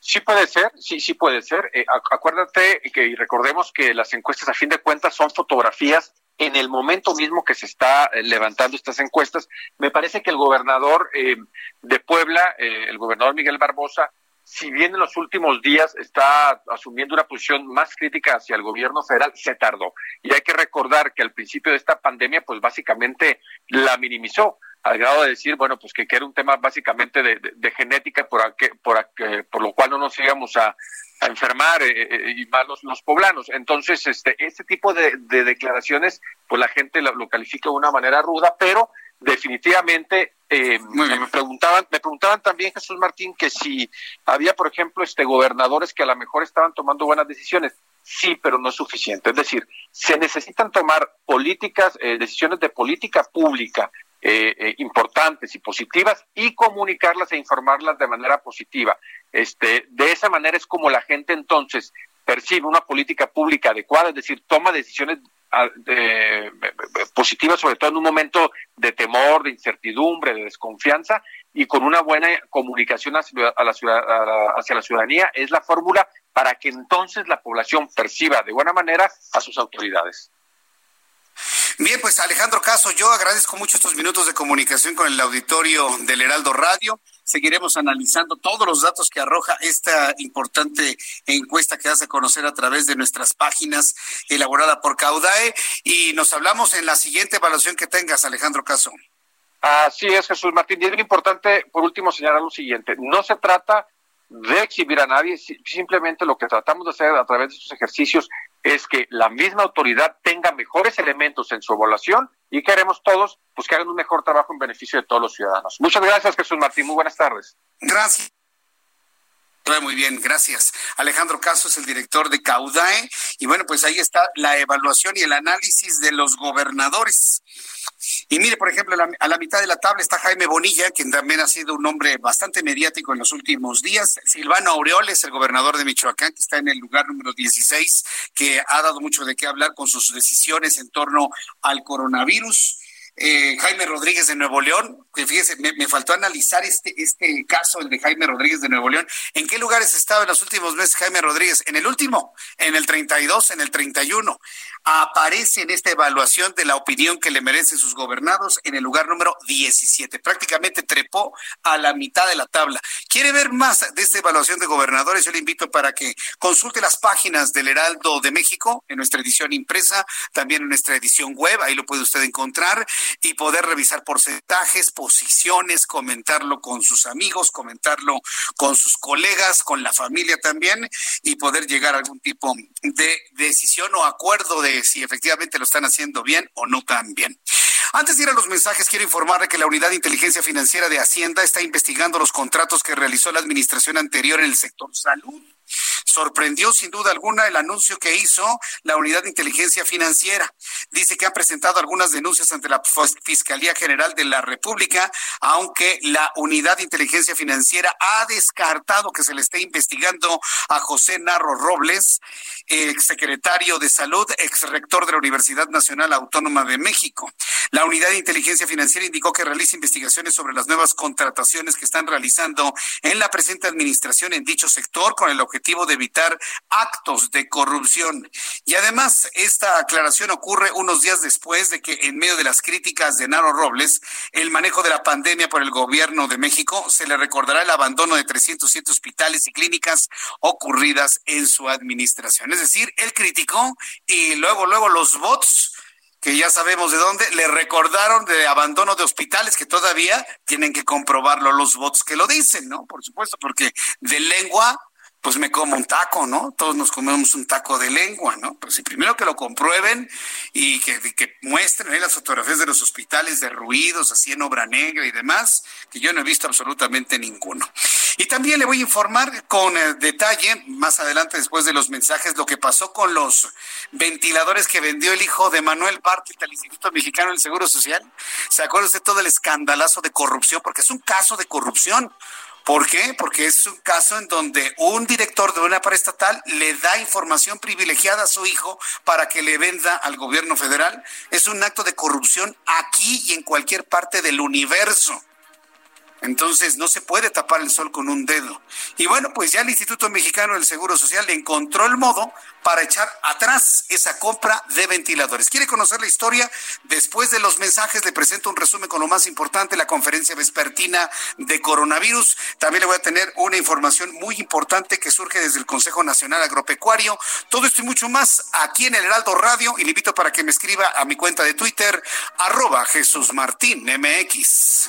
Sí puede ser, sí, sí puede ser. Eh, acuérdate que y recordemos que las encuestas a fin de cuentas son fotografías en el momento mismo que se está eh, levantando estas encuestas. Me parece que el gobernador eh, de Puebla, el gobernador Miguel Barbosa, si bien en los últimos días está asumiendo una posición más crítica hacia el gobierno federal, se tardó. Y hay que recordar que al principio de esta pandemia, pues básicamente la minimizó al grado de decir, bueno, pues que, era un tema básicamente de, genética por, por, por lo cual no nos íbamos a, enfermar eh, eh, y más los, poblanos. Entonces, este, este tipo de, declaraciones, pues la gente lo, califica de una manera ruda, pero definitivamente eh, me preguntaban me preguntaban también Jesús Martín que si había por ejemplo este gobernadores que a lo mejor estaban tomando buenas decisiones. Sí pero no es suficiente. Es decir se necesitan tomar políticas eh, decisiones de política pública eh, importantes y positivas y comunicarlas e informarlas de manera positiva. Este de esa manera es como la gente entonces percibe una política pública adecuada es decir toma decisiones de, positiva, sobre todo en un momento de temor, de incertidumbre, de desconfianza, y con una buena comunicación hacia la, hacia la ciudadanía, es la fórmula para que entonces la población perciba de buena manera a sus autoridades. Bien, pues Alejandro Caso, yo agradezco mucho estos minutos de comunicación con el auditorio del Heraldo Radio. Seguiremos analizando todos los datos que arroja esta importante encuesta que hace conocer a través de nuestras páginas elaborada por Caudae y nos hablamos en la siguiente evaluación que tengas, Alejandro Caso. Así es, Jesús Martín. Y es bien importante, por último, señalar lo siguiente. No se trata de exhibir a nadie, simplemente lo que tratamos de hacer a través de estos ejercicios es que la misma autoridad tenga mejores elementos en su evaluación y queremos todos pues que hagan un mejor trabajo en beneficio de todos los ciudadanos. Muchas gracias, Jesús Martín. Muy buenas tardes. Gracias. Muy bien, gracias. Alejandro Caso es el director de Caudae y bueno, pues ahí está la evaluación y el análisis de los gobernadores. Y mire, por ejemplo, a la, mitad de la tabla está Jaime Bonilla, quien también ha sido un hombre bastante mediático en los últimos días. Silvano Aureoles, el gobernador de Michoacán, que está en el lugar número 16, que ha dado mucho de qué hablar con sus decisiones en torno al coronavirus. Eh, Jaime Rodríguez de Nuevo León, fíjese, me, faltó analizar este, este caso, el de Jaime Rodríguez de Nuevo León. ¿En qué lugares estaba en los últimos meses Jaime Rodríguez? En el último, en el 32, en el 31 aparece en esta evaluación de la opinión que le merecen sus gobernados en el lugar número 17. Prácticamente trepó a la mitad de la tabla. ¿Quiere ver más de esta evaluación de gobernadores? Yo le invito para que consulte las páginas del Heraldo de México en nuestra edición impresa, también en nuestra edición web, ahí lo puede usted encontrar y poder revisar porcentajes, posiciones, comentarlo con sus amigos, comentarlo con sus colegas, con la familia también y poder llegar a algún tipo de decisión o acuerdo de si efectivamente lo están haciendo bien o no tan bien. Antes de ir a los mensajes, quiero informarle que la Unidad de Inteligencia Financiera de Hacienda está investigando los contratos que realizó la administración anterior en el sector salud. Sorprendió sin duda alguna el anuncio que hizo la Unidad de Inteligencia Financiera. Dice que han presentado algunas denuncias ante la Fiscalía General de la República, aunque la Unidad de Inteligencia Financiera ha descartado que se le esté investigando a José Narro Robles, exsecretario de Salud, exrector de la Universidad Nacional Autónoma de México. La Unidad de Inteligencia Financiera indicó que realiza investigaciones sobre las nuevas contrataciones que están realizando en la presente administración en dicho sector con el objetivo de evitar actos de corrupción. Y además, esta aclaración ocurre unos días después de que en medio de las críticas de Naro Robles, el manejo de la pandemia por el gobierno de México, se le recordará el abandono de 307 hospitales y clínicas ocurridas en su administración. Es decir, él criticó y luego, luego los bots que ya sabemos de dónde, le recordaron de abandono de hospitales que todavía tienen que comprobarlo los bots que lo dicen, ¿no? Por supuesto, porque de lengua pues me como un taco, ¿no? Todos nos comemos un taco de lengua, ¿no? Pues si primero que lo comprueben y que, muestren las fotografías de los hospitales derruidos, así en obra negra y demás, que yo no he visto absolutamente ninguno. Y también le voy a informar con eh, detalle, más adelante después de los mensajes, lo que pasó con los ventiladores que vendió el hijo de Manuel Bartlett al Instituto Mexicano del Seguro Social. ¿Se acuerda usted todo el escandalazo de corrupción? Porque es un caso de corrupción. ¿Por qué? Porque es un caso en donde un director de una paraestatal le da información privilegiada a su hijo para que le venda al gobierno federal. Es un acto de corrupción aquí y en cualquier parte del universo. Entonces no se puede tapar el sol con un dedo. Y bueno, pues ya el Instituto Mexicano del Seguro Social encontró el modo para echar atrás esa compra de ventiladores. ¿Quiere conocer la historia? Después de los mensajes le presento un resumen con lo más importante, la conferencia vespertina de coronavirus. También le voy a tener una información muy importante que surge desde el Consejo Nacional Agropecuario. Todo esto y mucho más aquí en el Heraldo Radio y le invito para que me escriba a mi cuenta de Twitter, arroba Jesús Martín MX.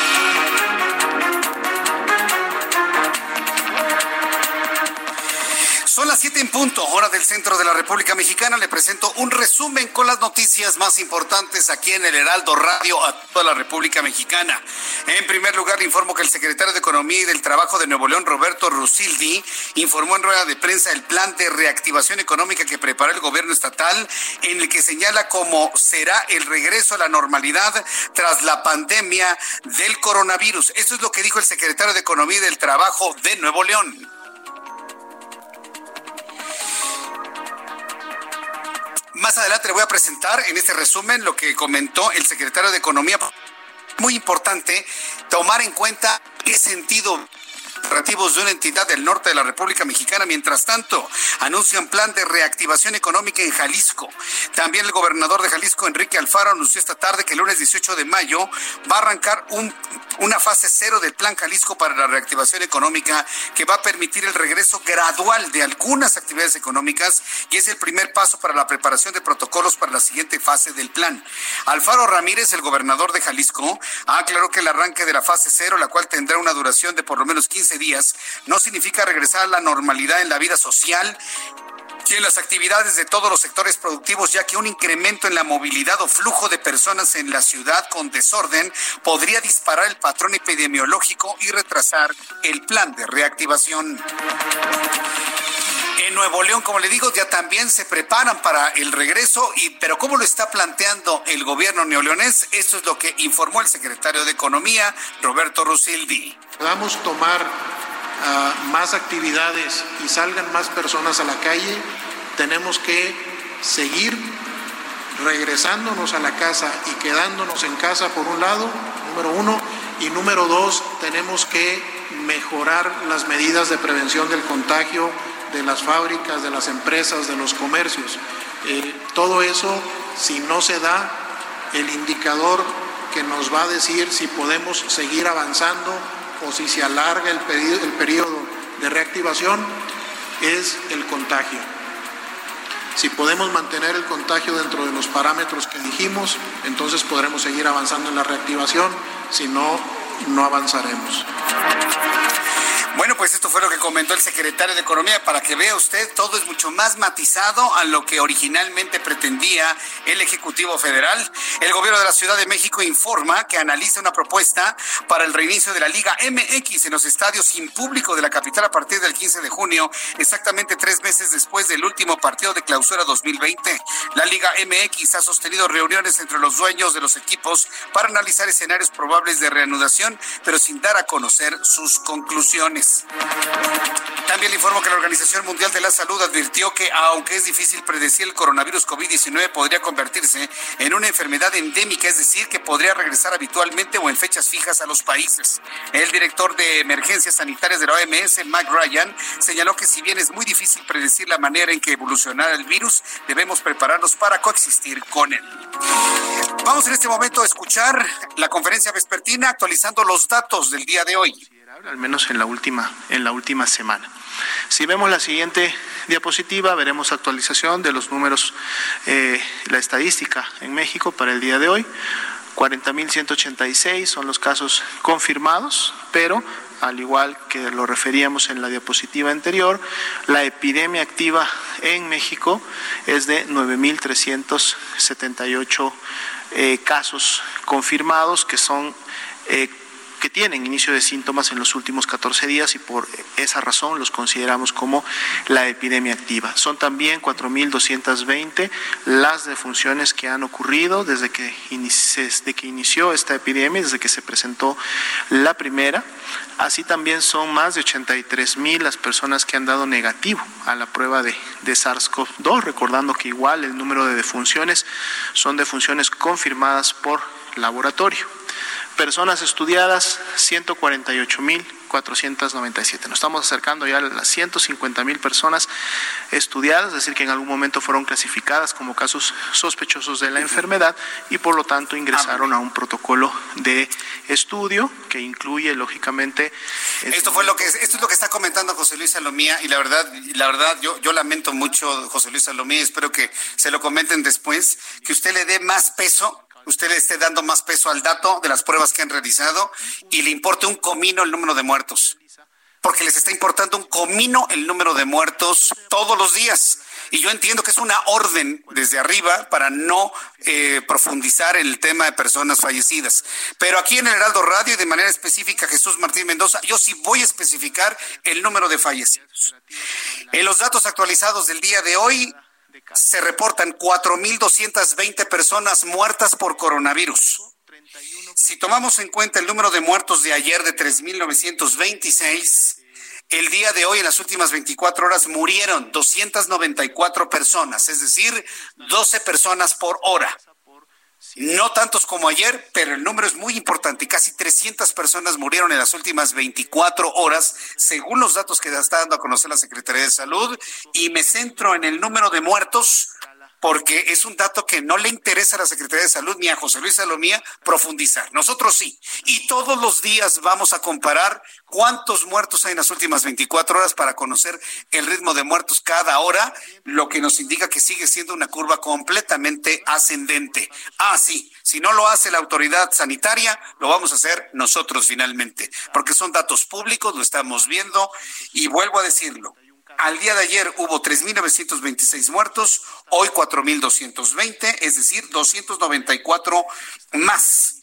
Son las siete en punto, hora del centro de la República Mexicana. Le presento un resumen con las noticias más importantes aquí en el Heraldo Radio a toda la República Mexicana. En primer lugar, le informo que el secretario de Economía y del Trabajo de Nuevo León, Roberto Rusildi, informó en rueda de prensa el plan de reactivación económica que preparó el gobierno estatal, en el que señala cómo será el regreso a la normalidad tras la pandemia del coronavirus. Eso es lo que dijo el secretario de Economía y del Trabajo de Nuevo León. Más adelante le voy a presentar en este resumen lo que comentó el secretario de Economía. Muy importante tomar en cuenta qué sentido operativos de una entidad del norte de la República Mexicana. Mientras tanto, anuncian plan de reactivación económica en Jalisco. También el gobernador de Jalisco, Enrique Alfaro, anunció esta tarde que el lunes 18 de mayo va a arrancar un, una fase cero del plan Jalisco para la reactivación económica que va a permitir el regreso gradual de algunas actividades económicas y es el primer paso para la preparación de protocolos para la siguiente fase del plan. Alfaro Ramírez, el gobernador de Jalisco, aclaró que el arranque de la fase cero, la cual tendrá una duración de por lo menos 15 días no significa regresar a la normalidad en la vida social y en las actividades de todos los sectores productivos, ya que un incremento en la movilidad o flujo de personas en la ciudad con desorden podría disparar el patrón epidemiológico y retrasar el plan de reactivación. Nuevo León, como le digo, ya también se preparan para el regreso, y, pero ¿cómo lo está planteando el gobierno neoleonés? Esto es lo que informó el secretario de Economía, Roberto Rusildi. Podamos tomar uh, más actividades y salgan más personas a la calle, tenemos que seguir regresándonos a la casa y quedándonos en casa por un lado, número uno, y número dos, tenemos que mejorar las medidas de prevención del contagio de las fábricas, de las empresas, de los comercios. Eh, todo eso, si no se da, el indicador que nos va a decir si podemos seguir avanzando o si se alarga el periodo, el periodo de reactivación es el contagio. Si podemos mantener el contagio dentro de los parámetros que dijimos, entonces podremos seguir avanzando en la reactivación, si no, no avanzaremos. Bueno, pues esto fue lo que comentó el secretario de Economía. Para que vea usted, todo es mucho más matizado a lo que originalmente pretendía el Ejecutivo Federal. El gobierno de la Ciudad de México informa que analiza una propuesta para el reinicio de la Liga MX en los estadios sin público de la capital a partir del 15 de junio, exactamente tres meses después del último partido de clausura 2020. La Liga MX ha sostenido reuniones entre los dueños de los equipos para analizar escenarios probables de reanudación, pero sin dar a conocer sus conclusiones. También le informo que la Organización Mundial de la Salud advirtió que aunque es difícil predecir el coronavirus COVID-19 podría convertirse en una enfermedad endémica, es decir, que podría regresar habitualmente o en fechas fijas a los países. El director de emergencias sanitarias de la OMS, Mike Ryan, señaló que si bien es muy difícil predecir la manera en que evolucionará el virus, debemos prepararnos para coexistir con él. Vamos en este momento a escuchar la conferencia vespertina actualizando los datos del día de hoy al menos en la última, en la última semana. Si vemos la siguiente diapositiva, veremos actualización de los números, eh, la estadística en México para el día de hoy. 40.186 son los casos confirmados, pero al igual que lo referíamos en la diapositiva anterior, la epidemia activa en México es de 9.378 eh, casos confirmados, que son eh, que tienen inicio de síntomas en los últimos 14 días y por esa razón los consideramos como la epidemia activa. Son también 4.220 las defunciones que han ocurrido desde que, inició esta epidemia, desde que se presentó la primera. Así también son más de 83.000 las personas que han dado negativo a la prueba de, de SARS-CoV-2, recordando que igual el número de defunciones son defunciones confirmadas por laboratorio personas estudiadas, 148.497. Nos estamos acercando ya a las 150 mil personas estudiadas, es decir, que en algún momento fueron clasificadas como casos sospechosos de la enfermedad y por lo tanto ingresaron a un protocolo de estudio que incluye lógicamente esto fue lo que esto es lo que está comentando José Luis Salomía y la verdad la verdad yo yo lamento mucho José Luis Salomía espero que se lo comenten después que usted le dé más peso usted le esté dando más peso al dato de las pruebas que han realizado y le importe un comino el número de muertos. Porque les está importando un comino el número de muertos todos los días. Y yo entiendo que es una orden desde arriba para no eh, profundizar en el tema de personas fallecidas. Pero aquí en el Heraldo Radio y de manera específica Jesús Martín Mendoza, yo sí voy a especificar el número de fallecidos. En los datos actualizados del día de hoy, se reportan 4.220 personas muertas por coronavirus. Si tomamos en cuenta el número de muertos de ayer de 3.926, el día de hoy, en las últimas 24 horas, murieron 294 personas, es decir, 12 personas por hora. No tantos como ayer, pero el número es muy importante. Casi 300 personas murieron en las últimas 24 horas, según los datos que está dando a conocer la Secretaría de Salud. Y me centro en el número de muertos porque es un dato que no le interesa a la Secretaría de Salud ni a José Luis Salomía profundizar. Nosotros sí. Y todos los días vamos a comparar cuántos muertos hay en las últimas 24 horas para conocer el ritmo de muertos cada hora, lo que nos indica que sigue siendo una curva completamente ascendente. Ah, sí. Si no lo hace la autoridad sanitaria, lo vamos a hacer nosotros finalmente, porque son datos públicos, lo estamos viendo y vuelvo a decirlo. Al día de ayer hubo 3.926 muertos, hoy 4.220, es decir, 294 más.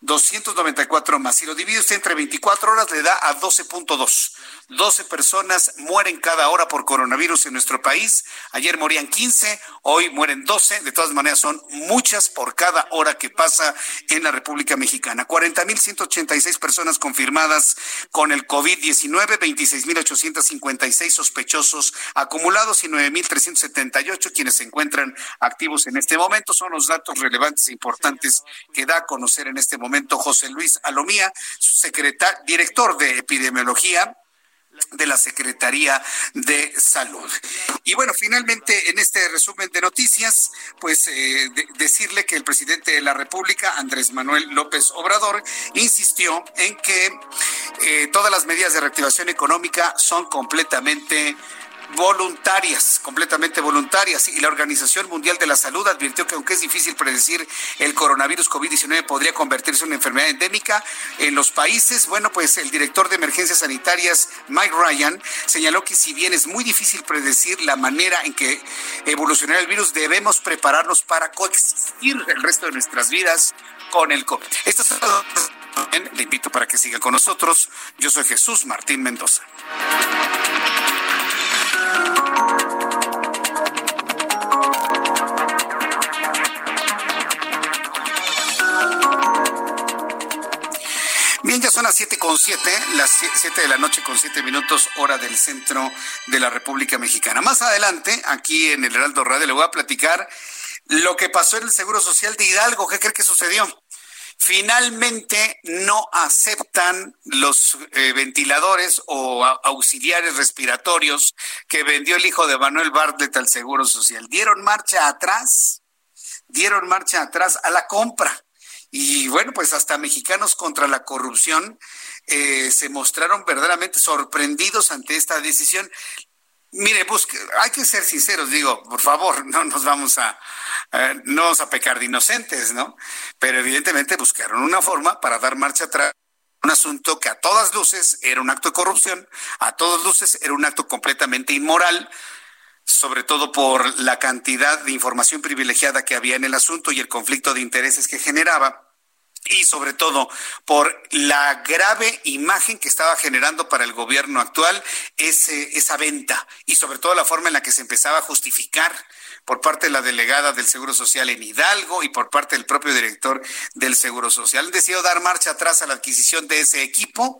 294 más. Si lo divide usted entre 24 horas, le da a 12.2. 12 personas mueren cada hora por coronavirus en nuestro país. Ayer morían 15, hoy mueren 12. De todas maneras, son muchas por cada hora que pasa en la República Mexicana. 40.186 personas confirmadas con el COVID-19, 26.856 sospechosos acumulados y 9.378 quienes se encuentran activos en este momento. Son los datos relevantes e importantes que da a conocer en este momento José Luis Alomía, secretario, director de epidemiología de la Secretaría de Salud. Y bueno, finalmente en este resumen de noticias, pues eh, decirle que el presidente de la República, Andrés Manuel López Obrador, insistió en que eh, todas las medidas de reactivación económica son completamente voluntarias, completamente voluntarias. Y la Organización Mundial de la Salud advirtió que aunque es difícil predecir el coronavirus COVID-19 podría convertirse en una enfermedad endémica en los países, bueno, pues el director de emergencias sanitarias, Mike Ryan, señaló que si bien es muy difícil predecir la manera en que evolucionará el virus, debemos prepararnos para coexistir el resto de nuestras vidas con el COVID. Esto es todo. Le invito para que siga con nosotros. Yo soy Jesús Martín Mendoza. Bien, ya son las siete con siete, las siete de la noche con siete minutos, hora del centro de la República Mexicana. Más adelante, aquí en el Heraldo Radio, le voy a platicar lo que pasó en el Seguro Social de Hidalgo. ¿Qué cree que sucedió? Finalmente no aceptan los eh, ventiladores o auxiliares respiratorios que vendió el hijo de Manuel Bartlett al Seguro Social. Dieron marcha atrás, dieron marcha atrás a la compra. Y bueno, pues hasta mexicanos contra la corrupción eh, se mostraron verdaderamente sorprendidos ante esta decisión. Mire, busque, hay que ser sinceros, digo, por favor, <laughs> no nos vamos a, no vamos a pecar de inocentes, ¿no? Pero evidentemente buscaron una forma para dar marcha atrás un asunto que a todas luces era un acto de corrupción, a todas luces era un acto completamente inmoral, sobre todo por la cantidad de información privilegiada que había en el asunto y el conflicto de intereses que generaba y sobre todo por la grave imagen que estaba generando para el gobierno actual ese, esa venta y sobre todo la forma en la que se empezaba a justificar por parte de la delegada del Seguro Social en Hidalgo y por parte del propio director del Seguro Social. Han dar marcha atrás a la adquisición de ese equipo.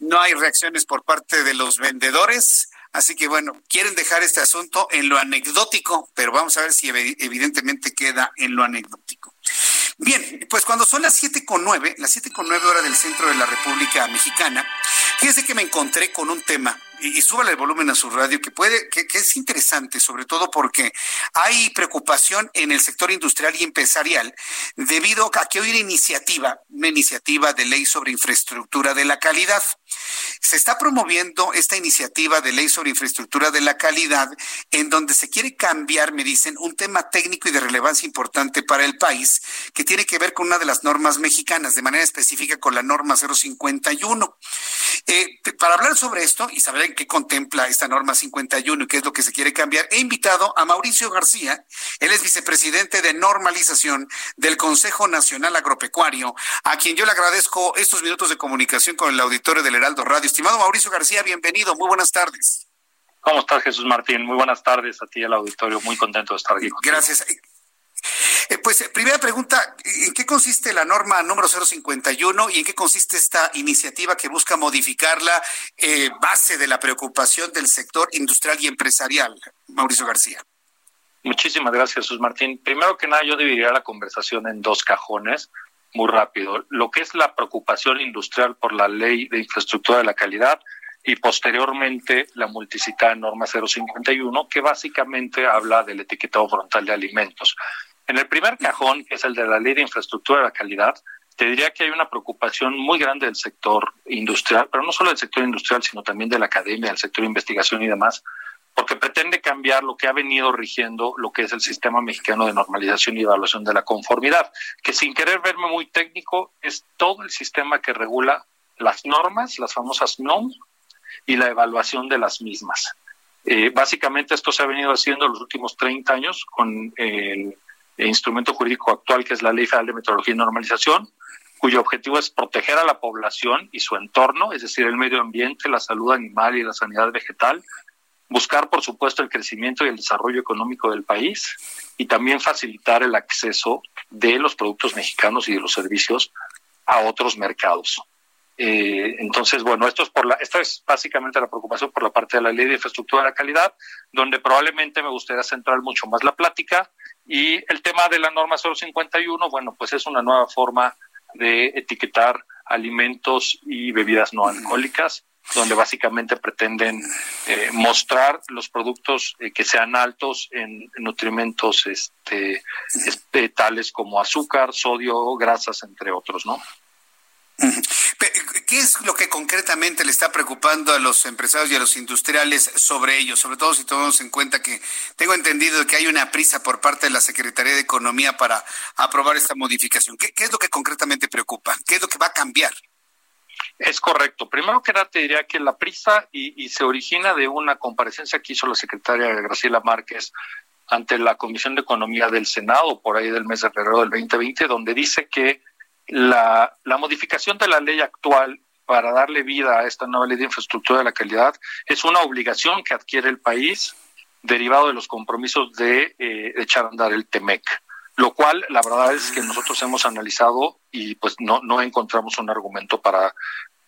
No hay reacciones por parte de los vendedores. Así que bueno, quieren dejar este asunto en lo anecdótico, pero vamos a ver si evidentemente queda en lo anecdótico. Bien, pues cuando son las siete con nueve, las siete con nueve horas del centro de la República Mexicana, fíjese que me encontré con un tema y, súbale el volumen a su radio, que puede, que, es interesante, sobre todo porque hay preocupación en el sector industrial y empresarial debido a que hay una iniciativa, una iniciativa de ley sobre infraestructura de la calidad. Se está promoviendo esta iniciativa de ley sobre infraestructura de la calidad en donde se quiere cambiar, me dicen, un tema técnico y de relevancia importante para el país que tiene que ver con una de las normas mexicanas, de manera específica con la norma 051. Eh, para hablar sobre esto y saber qué contempla esta norma 51 y qué es lo que se quiere cambiar, he invitado a Mauricio García, él es vicepresidente de normalización del Consejo Nacional Agropecuario, a quien yo le agradezco estos minutos de comunicación con el auditorio del Heraldo Radio. Estimado Mauricio García, bienvenido, muy buenas tardes. ¿Cómo estás, Jesús Martín? Muy buenas tardes a ti al auditorio. Muy contento de estar aquí. Gracias. Eh, pues eh, primera pregunta, ¿en qué consiste la norma número 051 y en qué consiste esta iniciativa que busca modificar la eh, base de la preocupación del sector industrial y empresarial? Mauricio García. Muchísimas gracias, Jesús Martín. Primero que nada, yo dividiría la conversación en dos cajones, muy rápido. Lo que es la preocupación industrial por la ley de infraestructura de la calidad y posteriormente la multicitada norma 051, que básicamente habla del etiquetado frontal de alimentos. En el primer cajón, que es el de la ley de infraestructura de la calidad, te diría que hay una preocupación muy grande del sector industrial, pero no solo del sector industrial, sino también de la academia, del sector de investigación y demás, porque pretende cambiar lo que ha venido rigiendo lo que es el sistema mexicano de normalización y evaluación de la conformidad, que sin querer verme muy técnico, es todo el sistema que regula las normas, las famosas NOM, y la evaluación de las mismas. Eh, básicamente esto se ha venido haciendo en los últimos 30 años con el instrumento jurídico actual que es la Ley Federal de Meteorología y Normalización, cuyo objetivo es proteger a la población y su entorno, es decir, el medio ambiente, la salud animal y la sanidad vegetal, buscar, por supuesto, el crecimiento y el desarrollo económico del país y también facilitar el acceso de los productos mexicanos y de los servicios a otros mercados. Eh, entonces, bueno, esto es es básicamente la preocupación por la parte de la ley de infraestructura de la calidad, donde probablemente me gustaría centrar mucho más la plática. Y el tema de la norma 051, bueno, pues es una nueva forma de etiquetar alimentos y bebidas no alcohólicas, donde básicamente pretenden eh, mostrar los productos eh, que sean altos en, nutrimentos este, este, tales como azúcar, sodio, grasas, entre otros, ¿no? ¿Qué es lo que concretamente le está preocupando a los empresarios y a los industriales sobre ello? Sobre todo si tomamos en cuenta que tengo entendido que hay una prisa por parte de la Secretaría de Economía para aprobar esta modificación. ¿Qué, es lo que concretamente preocupa? ¿Qué es lo que va a cambiar? Es correcto. Primero que nada te diría que la prisa y, se origina de una comparecencia que hizo la secretaria Graciela Márquez ante la Comisión de Economía del Senado por ahí del mes de febrero del 2020, donde dice que la, la modificación de la ley actual para darle vida a esta nueva ley de infraestructura de la calidad es una obligación que adquiere el país derivado de los compromisos de eh, echar a andar el TEMEC lo cual la verdad es que nosotros hemos analizado y pues no, no encontramos un argumento para,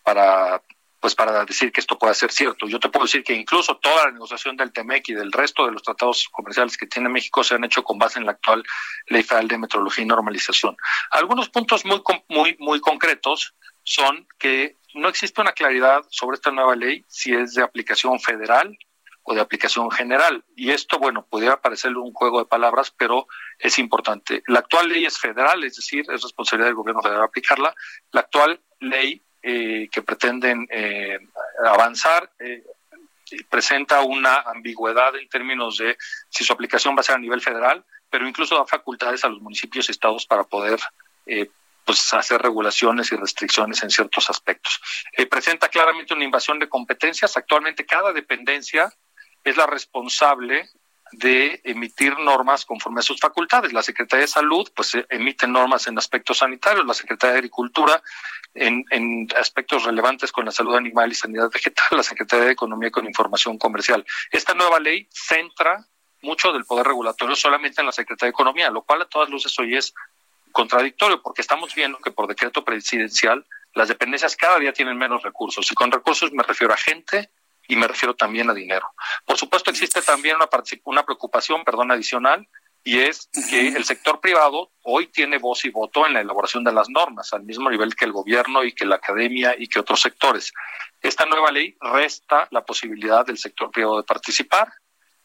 para pues para decir que esto pueda ser cierto. Yo te puedo decir que incluso toda la negociación del TEMEC y del resto de los tratados comerciales que tiene México se han hecho con base en la actual Ley Federal de Metrología y Normalización. Algunos puntos muy, muy, muy concretos son que no existe una claridad sobre esta nueva ley si es de aplicación federal o de aplicación general. Y esto, bueno, pudiera parecerle un juego de palabras, pero es importante. La actual ley es federal, es decir, es responsabilidad del gobierno federal aplicarla. La actual ley eh, que pretenden eh, avanzar eh, presenta una ambigüedad en términos de si su aplicación va a ser a nivel federal, pero incluso da facultades a los municipios y estados para poder pues hacer regulaciones y restricciones en ciertos aspectos. presenta claramente una invasión de competencias. Actualmente cada dependencia es la responsable de emitir normas conforme a sus facultades. La Secretaría de Salud, pues eh, emite normas en aspectos sanitarios, la Secretaría de Agricultura en, en, aspectos relevantes con la salud animal y sanidad vegetal, la Secretaría de Economía con información comercial. Esta nueva ley centra mucho del poder regulatorio solamente en la Secretaría de Economía, lo cual a todas luces hoy es contradictorio, porque estamos viendo que por decreto presidencial las dependencias cada día tienen menos recursos. Y con recursos me refiero a gente, y me refiero también a dinero. Por supuesto, existe también una, una preocupación, perdón, adicional, y es que el sector privado hoy tiene voz y voto en la elaboración de las normas, al mismo nivel que el gobierno y que la academia y que otros sectores. Esta nueva ley resta la posibilidad del sector privado de participar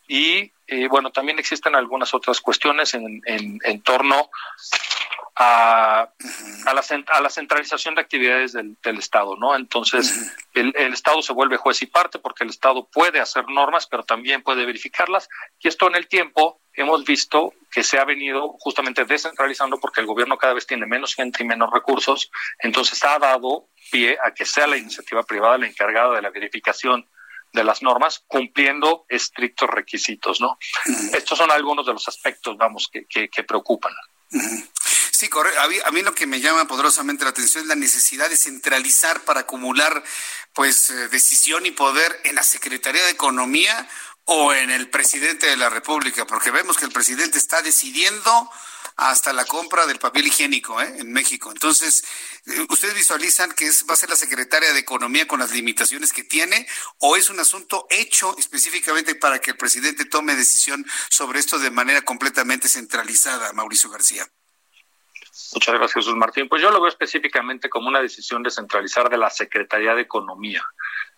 y, eh, bueno, también existen algunas otras cuestiones en, en, en torno a, a, la, a la centralización de actividades del, del Estado, ¿no? Entonces, el, el, Estado se vuelve juez y parte porque el Estado puede hacer normas, pero también puede verificarlas. Y esto en el tiempo hemos visto que se ha venido justamente descentralizando porque el gobierno cada vez tiene menos gente y menos recursos. Entonces, ha dado pie a que sea la iniciativa privada la encargada de la verificación de las normas cumpliendo estrictos requisitos, ¿no? Estos son algunos de los aspectos, vamos, que, que, que preocupan. Sí, correcto. A mí, lo que me llama poderosamente la atención es la necesidad de centralizar para acumular pues eh, decisión y poder en la Secretaría de Economía o en el presidente de la República, porque vemos que el presidente está decidiendo hasta la compra del papel higiénico ¿eh? en México. Entonces, eh, ¿ustedes visualizan que va a ser la secretaria de Economía con las limitaciones que tiene o es un asunto hecho específicamente para que el presidente tome decisión sobre esto de manera completamente centralizada, Mauricio García? Muchas gracias, Jesús Martín. Pues yo lo veo específicamente como una decisión de centralizar de la Secretaría de Economía.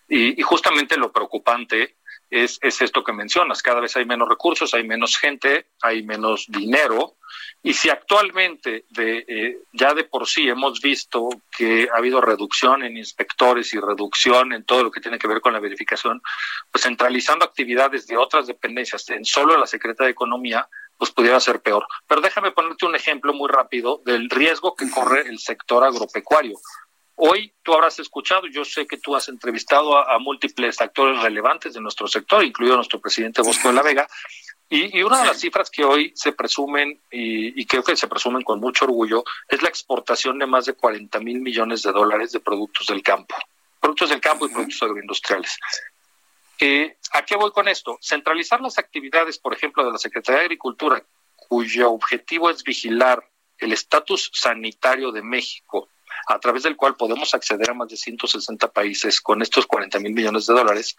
Y, y justamente lo preocupante es, es, esto que mencionas. Cada vez hay menos recursos, hay menos gente, hay menos dinero. Y si actualmente de, eh, ya de por sí hemos visto que ha habido reducción en inspectores y reducción en todo lo que tiene que ver con la verificación, pues centralizando actividades de otras dependencias en solo la Secretaría de Economía, pues pudiera ser peor. Pero déjame ponerte un ejemplo muy rápido del riesgo que corre el sector agropecuario. Hoy tú habrás escuchado, yo sé que tú has entrevistado a, a múltiples actores relevantes de nuestro sector, incluido nuestro presidente Bosco de la Vega, y, y una de las cifras que hoy se presumen, y, y, creo que se presumen con mucho orgullo, es la exportación de más de 40 mil millones de dólares de productos del campo, productos del campo y productos agroindustriales. Eh, ¿A qué voy con esto? Centralizar las actividades, por ejemplo, de la Secretaría de Agricultura, cuyo objetivo es vigilar el estatus sanitario de México, a través del cual podemos acceder a más de 160 países con estos 40 mil millones de dólares,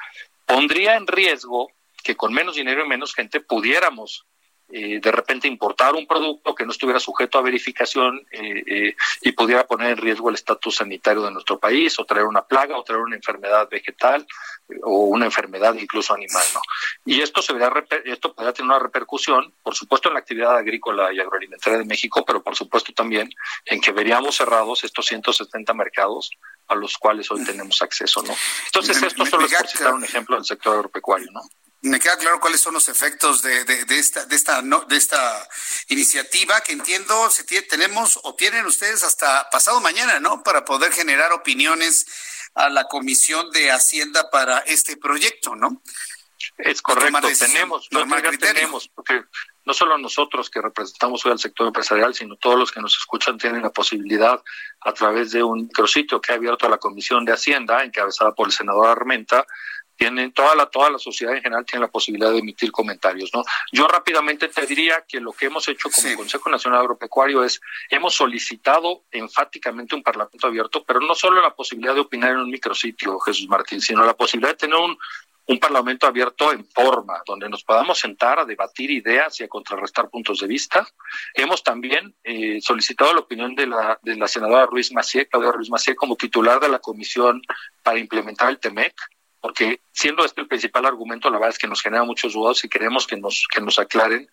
pondría en riesgo que con menos dinero y menos gente pudiéramos eh, de repente importar un producto que no estuviera sujeto a verificación eh, eh, y pudiera poner en riesgo el estatus sanitario de nuestro país o traer una plaga o traer una enfermedad vegetal o una enfermedad incluso animal, ¿no? Y esto se verá, esto podría tener una repercusión, por supuesto, en la actividad agrícola y agroalimentaria de México, pero por supuesto también en que veríamos cerrados estos 170 mercados a los cuales hoy tenemos acceso, ¿no? Entonces, esto solo es por citar un ejemplo del sector agropecuario, ¿no? Me queda claro cuáles son los efectos de, de, esta de esta no, de esta iniciativa que entiendo se tiene, tenemos o tienen ustedes hasta pasado mañana no para poder generar opiniones a la comisión de hacienda para este proyecto no es correcto tenemos no, tenemos porque no solo nosotros que representamos hoy al sector empresarial sino todos los que nos escuchan tienen la posibilidad a través de un micrositio que ha abierto a la comisión de hacienda encabezada por el senador Armenta tienen toda la toda la sociedad en general tiene la posibilidad de emitir comentarios no yo rápidamente te diría que lo que hemos hecho como Consejo Nacional Agropecuario es hemos solicitado enfáticamente un parlamento abierto pero no solo la posibilidad de opinar en un micrositio Jesús Martín sino la posibilidad de tener un un parlamento abierto en forma, donde nos podamos sentar a debatir ideas y a contrarrestar puntos de vista. Hemos también eh, solicitado la opinión de la, de la senadora Ruiz Macié, Claudia Ruiz Macié, como titular de la comisión para implementar el TEMEC porque siendo este el principal argumento, la verdad es que nos genera muchos dudas y queremos que nos, que nos aclaren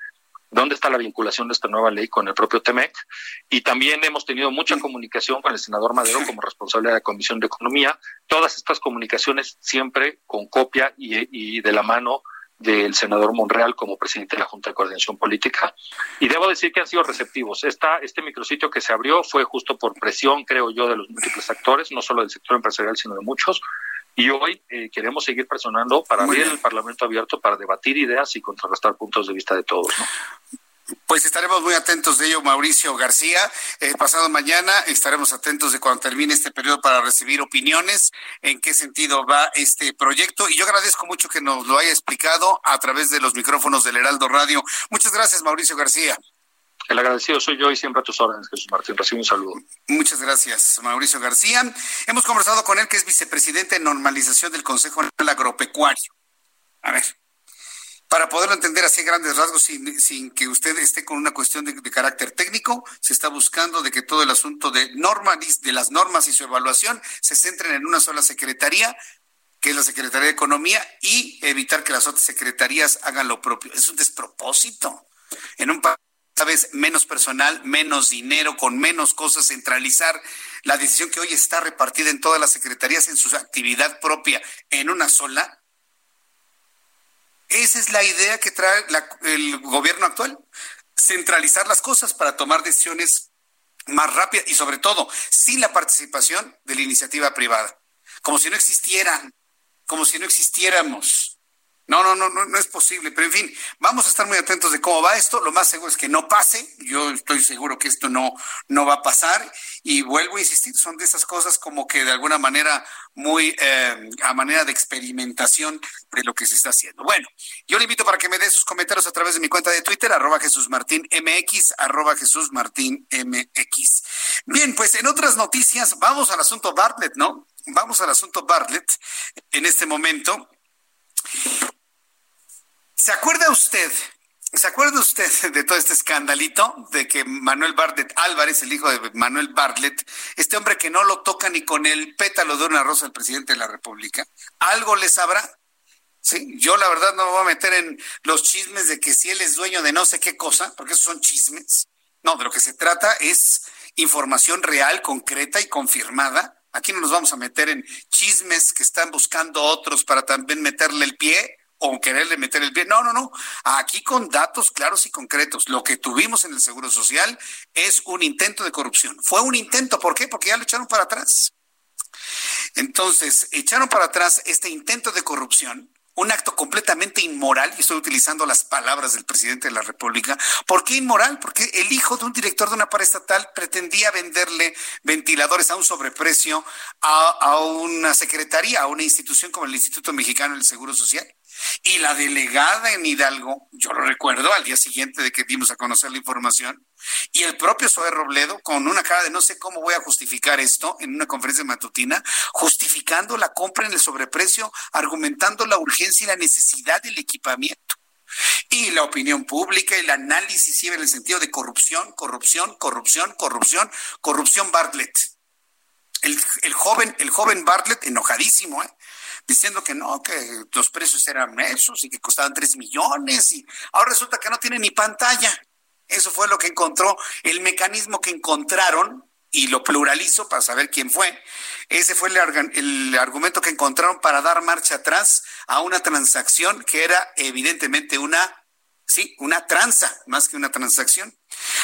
dónde está la vinculación de esta nueva ley con el propio TEMEC. Y también hemos tenido mucha comunicación con el senador Madero como responsable de la Comisión de Economía. Todas estas comunicaciones siempre con copia y, y de la mano del senador Monreal como presidente de la Junta de Coordinación Política. Y debo decir que han sido receptivos. Esta, este micrositio que se abrió fue justo por presión, creo yo, de los múltiples actores, no solo del sector empresarial, sino de muchos, y hoy eh, queremos seguir presionando para abrir el Parlamento abierto para debatir ideas y contrarrestar puntos de vista de todos. Pues estaremos muy atentos de ello, Mauricio García. Eh, pasado mañana estaremos atentos de cuando termine este periodo para recibir opiniones, en qué sentido va este proyecto. Y yo agradezco mucho que nos lo haya explicado a través de los micrófonos del Heraldo Radio. Muchas gracias, Mauricio García. El agradecido soy yo y siempre a tus órdenes, Jesús Martín. Recibe un saludo. Muchas gracias, Mauricio García. Hemos conversado con él, que es vicepresidente de normalización del Consejo Nacional Agropecuario. A ver, para poderlo entender así grandes rasgos, sin, que usted esté con una cuestión de, carácter técnico, se está buscando de que todo el asunto de, de las normas y su evaluación se centren en una sola secretaría, que es la Secretaría de Economía, y evitar que las otras secretarías hagan lo propio. Es un despropósito. En un país vez menos personal, menos dinero, con menos cosas, centralizar la decisión que hoy está repartida en todas las secretarías en su actividad propia en una sola. Esa es la idea que trae el gobierno actual, centralizar las cosas para tomar decisiones más rápidas y sobre todo sin la participación de la iniciativa privada, como si no existieran, como si no existiéramos. No, no, no, no, no es posible. Pero en fin, vamos a estar muy atentos de cómo va esto. Lo más seguro es que no pase. Yo estoy seguro que esto no, no va a pasar. Y vuelvo a insistir, son de esas cosas como que de alguna manera muy eh, a manera de experimentación de lo que se está haciendo. Bueno, yo le invito para que me dé sus comentarios a través de mi cuenta de Twitter, arroba Jesús Martín MX, arroba Jesús Martín MX. Bien, pues en otras noticias, vamos al asunto Bartlett, ¿no? Vamos al asunto Bartlett en este momento. ¿Se acuerda usted? ¿Se acuerda usted <laughs> de todo este escandalito de que Manuel Bartlett Álvarez, el hijo de Manuel Bartlett, este hombre que no lo toca ni con el pétalo de una rosa al presidente de la República, algo le sabrá? Sí, yo la verdad no me voy a meter en los chismes de que si él es dueño de no sé qué cosa, porque esos son chismes. No, de lo que se trata es información real, concreta y confirmada. Aquí no nos vamos a meter en chismes que están buscando otros para también meterle el pie o quererle meter el pie. No, no, no. Aquí con datos claros y concretos. Lo que tuvimos en el Seguro Social es un intento de corrupción. Fue un intento. ¿Por qué? Porque ya lo echaron para atrás. Entonces, echaron para atrás este intento de corrupción un acto completamente inmoral, y estoy utilizando las palabras del presidente de la República. ¿Por qué inmoral? Porque el hijo de un director de una paraestatal pretendía venderle ventiladores a un sobreprecio a, a una secretaría, a una institución como el Instituto Mexicano del Seguro Social. Y la delegada en Hidalgo, yo lo recuerdo al día siguiente de que dimos a conocer la información, y el propio Zoe Robledo, con una cara de no sé cómo voy a justificar esto en una conferencia matutina, justificando la compra en el sobreprecio, argumentando la urgencia y la necesidad del equipamiento. y la opinión pública, el análisis iba en el sentido de corrupción, corrupción, corrupción, corrupción, corrupción Bartlett. El, joven, el joven Bartlett, enojadísimo, ¿eh? Diciendo que no, que los precios eran esos y que costaban tres millones y ahora resulta que no tiene ni pantalla. Eso fue lo que encontró, el mecanismo que encontraron, y lo pluralizo para saber quién fue. Ese fue el, el, argumento que encontraron para dar marcha atrás a una transacción que era evidentemente una Sí, una tranza, más que una transacción.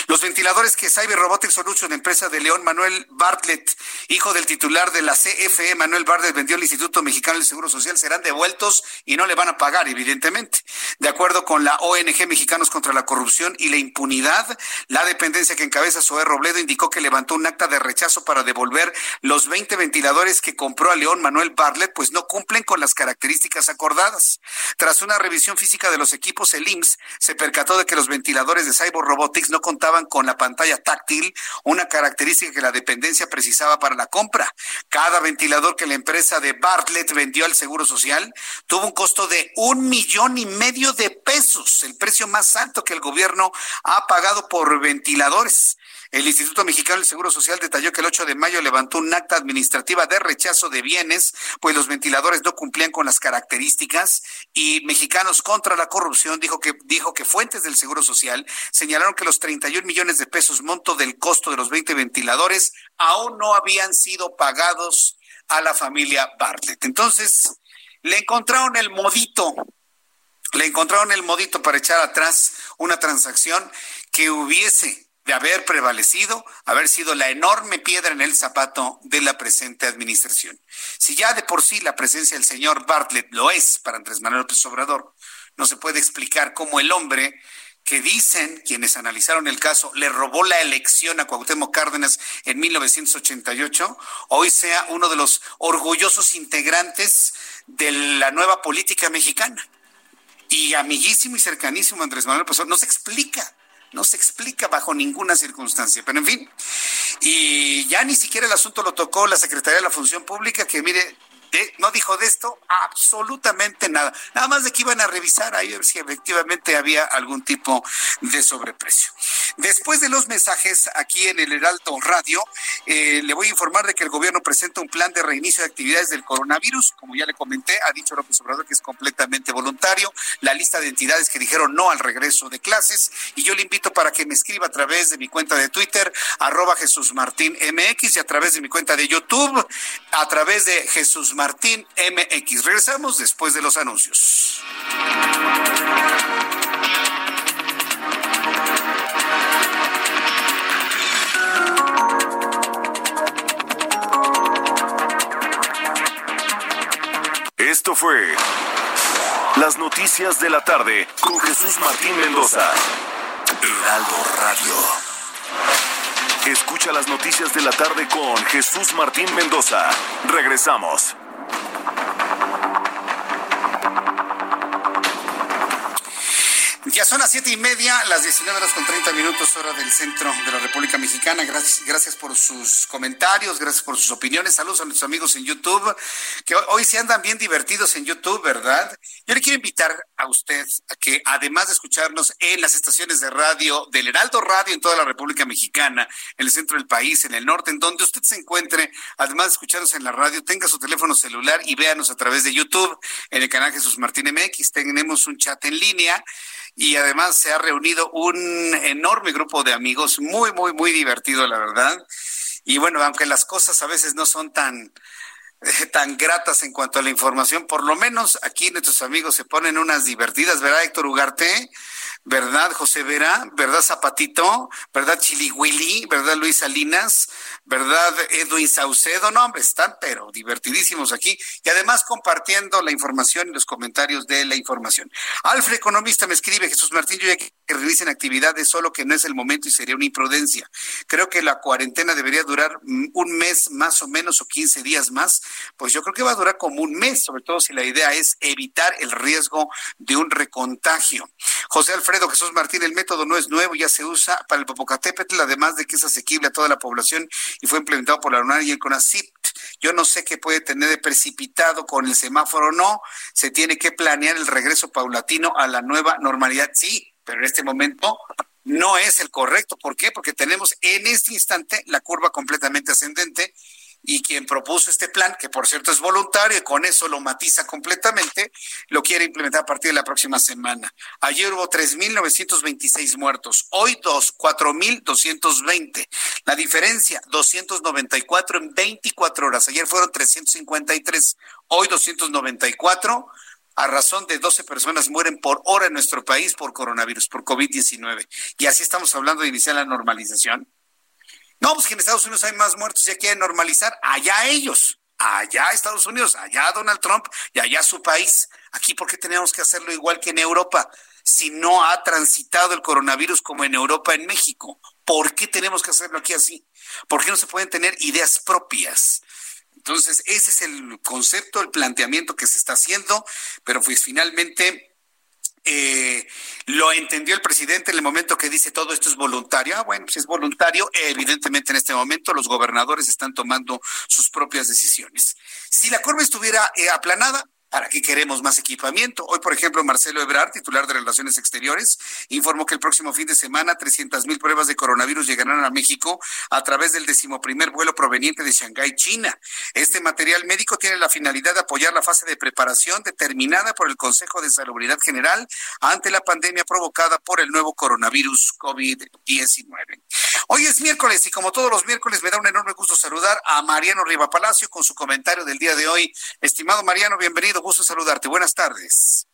Los ventiladores que Cyber Robotics Solutions, empresa de León Manuel Bartlett, hijo del titular de la CFE, Manuel Bartlett, vendió al Instituto Mexicano del Seguro Social, serán devueltos y no le van a pagar, evidentemente. De acuerdo con la ONG Mexicanos contra la Corrupción y la Impunidad, la dependencia que encabeza Zoé Robledo indicó que levantó un acta de rechazo para devolver los 20 ventiladores que compró a León Manuel Bartlett, pues no cumplen con las características acordadas. Tras una revisión física de los equipos, el IMSS se percató de que los ventiladores de Cyber Robotics no contaban con la pantalla táctil, una característica que la dependencia precisaba para la compra. Cada ventilador que la empresa de Bartlett vendió al Seguro Social tuvo un costo de un millón y medio de pesos, el precio más alto que el gobierno ha pagado por ventiladores. El Instituto Mexicano del Seguro Social detalló que el 8 de mayo levantó un acta administrativa de rechazo de bienes, pues los ventiladores no cumplían con las características y Mexicanos contra la Corrupción dijo que dijo que fuentes del Seguro Social señalaron que los 31 millones de pesos monto del costo de los 20 ventiladores aún no habían sido pagados a la familia Bartlett. Entonces, le encontraron el modito le encontraron el modito para echar atrás una transacción que hubiese de haber prevalecido, haber sido la enorme piedra en el zapato de la presente administración. Si ya de por sí la presencia del señor Bartlett lo es para Andrés Manuel López Obrador, no se puede explicar cómo el hombre que dicen quienes analizaron el caso le robó la elección a Cuauhtémoc Cárdenas en 1988, hoy sea uno de los orgullosos integrantes de la nueva política mexicana. Y amiguísimo y cercanísimo Andrés Manuel López Obrador, no se explica no se explica bajo ninguna circunstancia. Pero en fin, y ya ni siquiera el asunto lo tocó la Secretaría de la Función Pública, que mire, no dijo de esto absolutamente nada. Nada más de que iban a revisar ahí ver si efectivamente había algún tipo de sobreprecio. Después de los mensajes aquí en el Heraldo Radio, eh, le voy a informar de que el gobierno presenta un plan de reinicio de actividades del coronavirus. Como ya le comenté, ha dicho López Obrador que es completamente voluntario. La lista de entidades que dijeron no al regreso de clases. Y yo le invito para que me escriba a través de mi cuenta de Twitter, arroba Jesús Martín MX, y a través de mi cuenta de YouTube, a través de Jesús Martín MX. Regresamos después de los anuncios. Esto fue Las Noticias de la Tarde con Jesús Martín Mendoza. Heraldo Radio. Escucha las noticias de la tarde con Jesús Martín Mendoza. Regresamos. Ya son las siete y media, las 19 horas con 30 minutos, hora del centro de la República Mexicana. Gracias, gracias por sus comentarios, gracias por sus opiniones. Saludos a nuestros amigos en YouTube, que hoy se andan bien divertidos en YouTube, ¿verdad? Yo le quiero invitar a usted a que, además de escucharnos en las estaciones de radio del Heraldo Radio en toda la República Mexicana, en el centro del país, en el norte, en donde usted se encuentre, además de escucharnos en la radio, tenga su teléfono celular y véanos a través de YouTube en el canal Jesús Martín MX. Tenemos un chat en línea y además se ha reunido un enorme grupo de amigos, muy, muy, muy divertido, la verdad. Y bueno, aunque las cosas a veces no son tan, <laughs> tan gratas en cuanto a la información, por lo menos aquí nuestros amigos se ponen unas divertidas, ¿verdad, Héctor Ugarte? ¿verdad, José Vera? ¿Verdad, Zapatito? ¿Verdad, Chilihuili? ¿Verdad, Luis Salinas? ¿Verdad, Edwin Saucedo? No, hombre, están pero divertidísimos aquí y además compartiendo la información y los comentarios de la información. Alfred Economista me escribe, Jesús Martín, yo ya que realicen actividades, solo que no es el momento y sería una imprudencia. Creo que la cuarentena debería durar un mes más o menos o 15 días más, pues yo creo que va a durar como un mes, sobre todo si la idea es evitar el riesgo de un recontagio. José Alfredo Jesús Martín, el método no es nuevo, ya se usa para el Popocatépetl, además de que es asequible a toda la población y fue implementado por la UNAM y el CONACYT. Yo no sé qué puede tener de precipitado con el semáforo, no. Se tiene que planear el regreso paulatino a la nueva normalidad, sí, pero en este momento no es el correcto. ¿Por qué? Porque tenemos en este instante la curva completamente ascendente y quien propuso este plan, que por cierto es voluntario y con eso lo matiza completamente, lo quiere implementar a partir de la próxima semana. Ayer hubo 3.926 muertos, hoy 4.220. La diferencia, 294 en 24 horas. Ayer fueron 353, hoy 294 a razón de 12 personas mueren por hora en nuestro país por coronavirus, por COVID-19. Y así estamos hablando de iniciar la normalización. No, pues que en Estados Unidos hay más muertos y ya quieren normalizar. Allá ellos, allá Estados Unidos, allá Donald Trump y allá su país. Aquí, ¿por qué tenemos que hacerlo igual que en Europa? Si no ha transitado el coronavirus como en Europa, en México, ¿por qué tenemos que hacerlo aquí así? ¿Por qué no se pueden tener ideas propias? Entonces, ese es el concepto, el planteamiento que se está haciendo, pero pues finalmente eh, lo entendió el presidente en el momento que dice todo esto es voluntario. Ah, bueno, si es voluntario, evidentemente en este momento los gobernadores están tomando sus propias decisiones. Si la curva estuviera eh, aplanada, ¿Para qué queremos más equipamiento? Hoy, por ejemplo, Marcelo Ebrard, titular de Relaciones Exteriores, informó que el próximo fin de semana 300 mil pruebas de coronavirus llegarán a México a través del decimoprimer vuelo proveniente de Shanghái, China. Este material médico tiene la finalidad de apoyar la fase de preparación determinada por el Consejo de Salubridad General ante la pandemia provocada por el nuevo coronavirus COVID-19. Hoy es miércoles y como todos los miércoles me da un enorme gusto saludar a Mariano Riva Palacio con su comentario del día de hoy. Estimado Mariano, bienvenido gusto saludarte. Buenas tardes.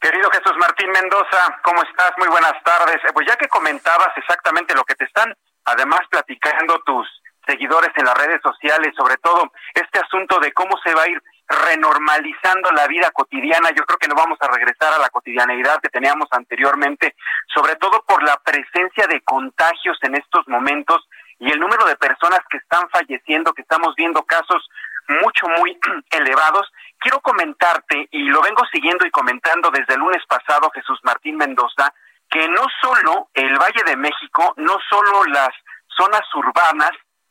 Querido Jesús Martín Mendoza, ¿cómo estás? Muy buenas tardes. Eh, pues ya que comentabas exactamente lo que te están, además platicando tus seguidores en las redes sociales, sobre todo este asunto de cómo se va a ir renormalizando la vida cotidiana. Yo creo que no vamos a regresar a la cotidianeidad que teníamos anteriormente, sobre todo por la presencia de contagios en estos momentos y el número de personas que están falleciendo, que estamos viendo casos mucho, muy <clears throat> elevados. Quiero comentarte, y lo vengo siguiendo y comentando desde el lunes pasado, Jesús Martín Mendoza, que no solo el Valle de México, no solo las zonas urbanas,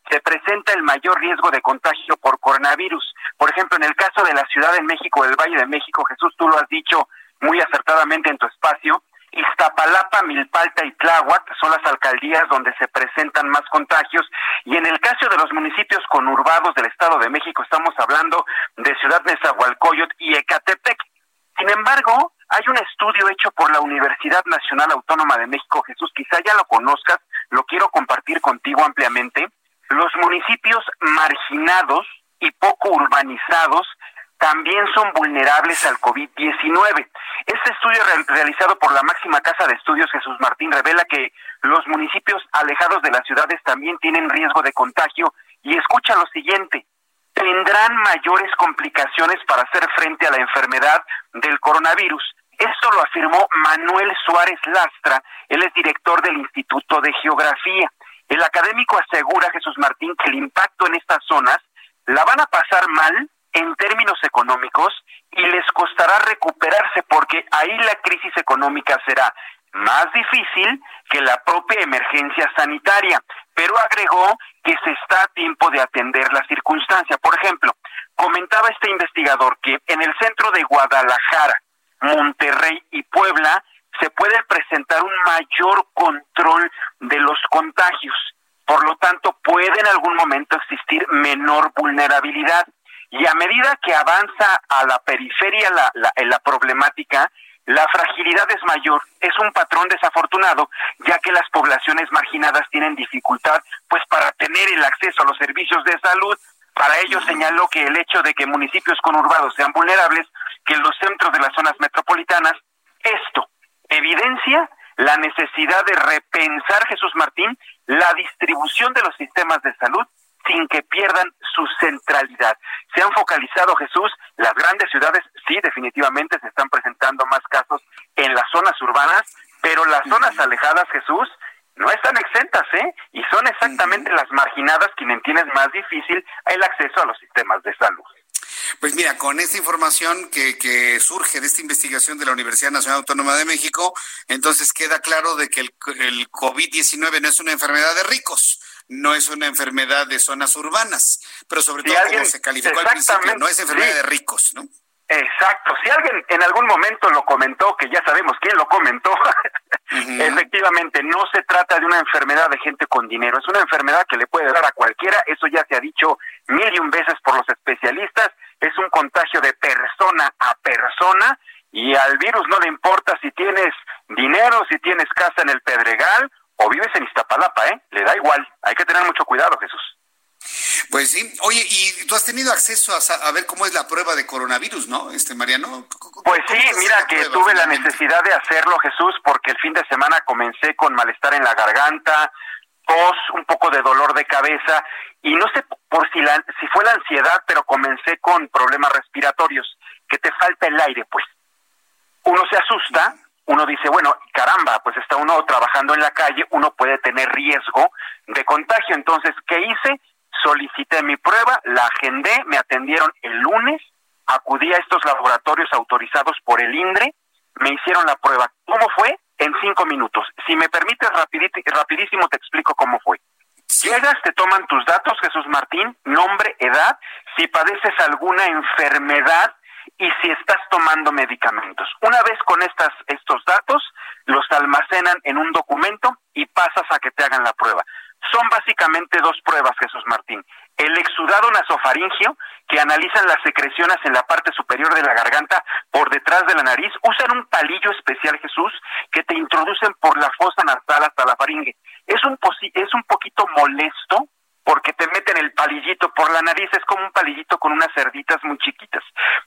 se presenta el mayor riesgo de contagio por coronavirus. Por ejemplo, en el caso de la Ciudad de México, el Valle de México, Jesús, tú lo has dicho muy acertadamente en tu espacio, Iztapalapa, Milpalta y Tláhuac son las alcaldías donde se presentan más contagios y en el caso de los municipios conurbados del Estado de México estamos hablando de Ciudad Nezahualcóyotl y Ecatepec. Sin embargo, hay un estudio hecho por la Universidad Nacional Autónoma de México, Jesús, quizá ya lo conozcas, lo quiero compartir contigo ampliamente. Los municipios marginados y poco urbanizados también son vulnerables al COVID-19. Este estudio realizado por la máxima casa de estudios Jesús Martín revela que los municipios alejados de las ciudades también tienen riesgo de contagio y escucha lo siguiente, tendrán mayores complicaciones para hacer frente a la enfermedad del coronavirus. Esto lo afirmó Manuel Suárez Lastra, él es director del Instituto de Geografía. El académico asegura, Jesús Martín, que el impacto en estas zonas la van a pasar mal en términos económicos y les costará recuperarse porque ahí la crisis económica será más difícil que la propia emergencia sanitaria, pero agregó que se está a tiempo de atender la circunstancia. Por ejemplo, comentaba este investigador que en el centro de Guadalajara, Monterrey y Puebla se puede presentar un mayor control de los contagios. Por lo tanto, puede en algún momento existir menor vulnerabilidad. Y a medida que avanza a la periferia la, la, la problemática, la fragilidad es mayor, es un patrón desafortunado, ya que las poblaciones marginadas tienen dificultad pues para tener el acceso a los servicios de salud. Para ello señaló que el hecho de que municipios conurbados sean vulnerables, que los centros de las zonas metropolitanas, esto evidencia la necesidad de repensar, Jesús Martín, la distribución de los sistemas de salud sin que pierdan su centralidad. Se han focalizado, Jesús, las grandes ciudades, sí, definitivamente se están presentando más casos en las zonas urbanas, pero las zonas alejadas, Jesús, no están exentas, ¿eh? Y son exactamente las marginadas quienes tienen más difícil el acceso a los sistemas de salud. Pues mira, con esta información que, que, surge de esta investigación de la Universidad Nacional Autónoma de México, entonces queda claro de que el, el COVID-19 no es una enfermedad de ricos, no es una enfermedad de zonas urbanas, pero sobre todo como se calificó al principio, no es enfermedad de ricos, ¿no? Exacto. Si alguien en algún momento lo comentó, que ya sabemos quién lo comentó, <laughs> efectivamente no se trata de una enfermedad de gente con dinero, es una enfermedad que le puede dar a cualquiera, eso ya se ha dicho mil y un veces por los especialistas, es un contagio de persona a persona y al virus no le importa si tienes dinero, si tienes casa en el Pedregal o vives en Iztapalapa, ¿eh? Le da igual, hay que tener mucho cuidado, Jesús. Pues sí. Oye, ¿y tú has tenido acceso a, ver cómo es la prueba de coronavirus, no, este Mariano? Pues sí, mira que tuve la necesidad de hacerlo, Jesús, porque el fin de semana comencé con malestar en la garganta, tos, un poco de dolor de cabeza y no sé por si la, si fue la ansiedad, pero comencé con problemas respiratorios, que te falta el aire, pues. Uno se asusta, uno dice, bueno, caramba, pues está uno trabajando en la calle, uno puede tener riesgo de contagio. Entonces, ¿qué hice? solicité mi prueba, la agendé, me atendieron el lunes, acudí a estos laboratorios autorizados por el INDRE, me hicieron la prueba. ¿Cómo fue? En cinco minutos. Si me permites rapidísimo te explico cómo fue. Llegas, te toman tus datos, Jesús Martín, nombre, edad, si padeces alguna enfermedad y si estás tomando medicamentos. Una vez con estas, estos datos, los almacenan en un documento y pasas a que te hagan la prueba. Son básicamente dos pruebas, Jesús Martín. El exudado nasofaringio, que analizan las secreciones en la parte superior de la garganta por detrás de la nariz, usan un palillo especial, Jesús, que te introducen por la fosa nasal hasta la faringe. Es un, es un poquito molesto porque te meten el palillito por la nariz, es como un palillito con unas cerditas muy chiquitas.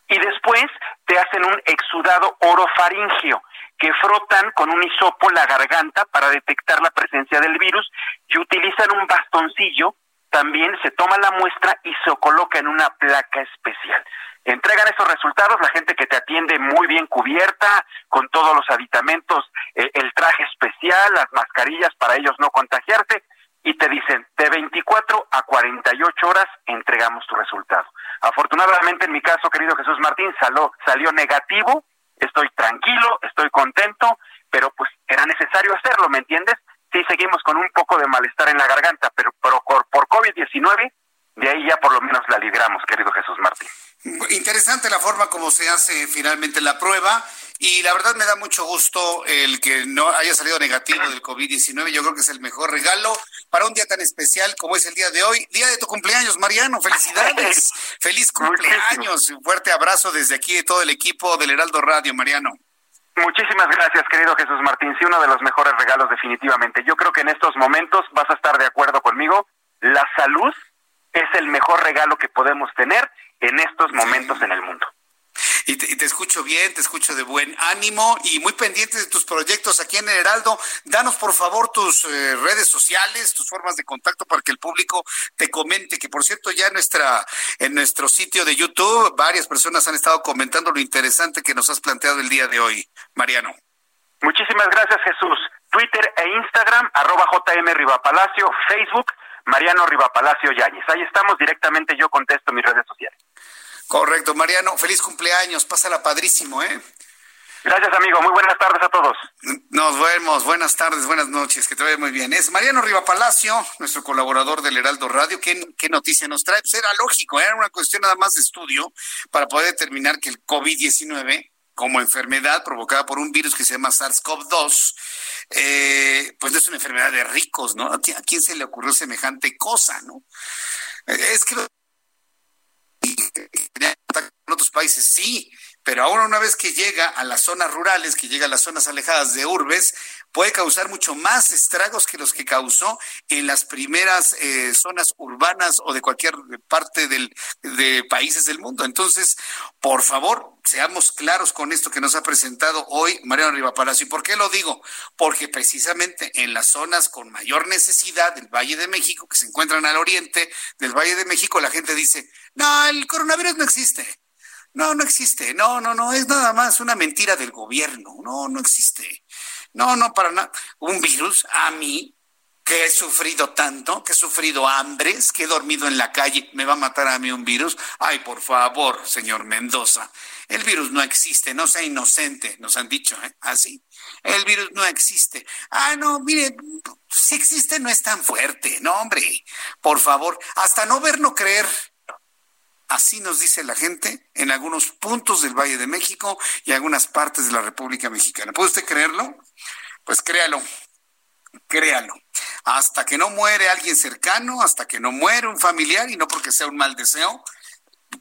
Y después te hacen un exudado orofaringio, que frotan con un hisopo la garganta para detectar la presencia del virus y utilizan un bastoncillo, también se toma la muestra y se coloca en una placa especial. Entregan esos resultados la gente que te atiende muy bien cubierta, con todos los aditamentos, eh, el traje especial, las mascarillas para ellos no contagiarse, y te dicen, de 24 a 48 horas entregamos tu resultado. Afortunadamente en mi caso, querido Jesús Martín, salió, salió negativo, estoy tranquilo, estoy contento, pero pues era necesario hacerlo, ¿me entiendes? Sí seguimos con un poco de malestar en la garganta, pero, por, por COVID-19, de ahí ya por lo menos la libramos, querido Jesús Martín. Interesante la forma como se hace finalmente la prueba y la verdad me da mucho gusto el que no haya salido negativo del COVID-19. Yo creo que es el mejor regalo para un día tan especial como es el día de hoy. Día de tu cumpleaños, Mariano. Felicidades. <laughs> Feliz cumpleaños. Un fuerte abrazo desde aquí de todo el equipo del Heraldo Radio, Mariano. Muchísimas gracias, querido Jesús Martín. Sí, uno de los mejores regalos definitivamente. Yo creo que en estos momentos vas a estar de acuerdo conmigo. La salud es el mejor regalo que podemos tener en estos momentos en el mundo. Y te, escucho bien, te escucho de buen ánimo y muy pendiente de tus proyectos aquí en el Heraldo. Danos por favor tus eh, redes sociales, tus formas de contacto para que el público te comente. Que por cierto, ya en, nuestra, en nuestro sitio de YouTube varias personas han estado comentando lo interesante que nos has planteado el día de hoy, Mariano. Muchísimas gracias, Jesús. Twitter e Instagram, arroba JM Facebook, Mariano Rivapalacio Yáñez. Ahí estamos directamente, yo contesto mis redes sociales. Correcto, Mariano, feliz cumpleaños, pásala padrísimo, ¿eh? Gracias, amigo. Muy buenas tardes a todos. Nos vemos. Buenas tardes, buenas noches. Que te vaya muy bien. Es Mariano Riva Palacio, nuestro colaborador del Heraldo Radio. ¿Qué, qué noticia nos trae? Pues era lógico, era una cuestión nada más de estudio para poder determinar que el COVID-19, como enfermedad provocada por un virus que se llama SARS-CoV-2, eh, pues no es una enfermedad de ricos, ¿no? ¿A quién se le ocurrió semejante cosa, no? Eh, es que en otros países sí, pero ahora una vez que llega a las zonas rurales, que llega a las zonas alejadas de urbes, puede causar mucho más estragos que los que causó en las primeras eh, zonas urbanas o de cualquier parte del, de países del mundo. Entonces, por favor, seamos claros con esto que nos ha presentado hoy Mariano Riva. ¿Y por qué lo digo? Porque precisamente en las zonas con mayor necesidad del Valle de México, que se encuentran al oriente del Valle de México, la gente dice, no, el coronavirus no existe. No, no existe. No, no, no, es nada más una mentira del gobierno. No, no existe. No, no, para nada. Un virus, a mí, que he sufrido tanto, que he sufrido hambres, que he dormido en la calle, me va a matar a mí un virus. Ay, por favor, señor Mendoza, el virus no existe, no sea inocente, nos han dicho, ¿eh? Así. El virus no existe. Ah, no, mire, si existe no es tan fuerte, no, hombre, por favor, hasta no ver, no creer. Así nos dice la gente en algunos puntos del Valle de México y algunas partes de la República Mexicana. ¿Puede usted creerlo? Pues créalo, créalo. Hasta que no muere alguien cercano, hasta que no muere un familiar, y no porque sea un mal deseo,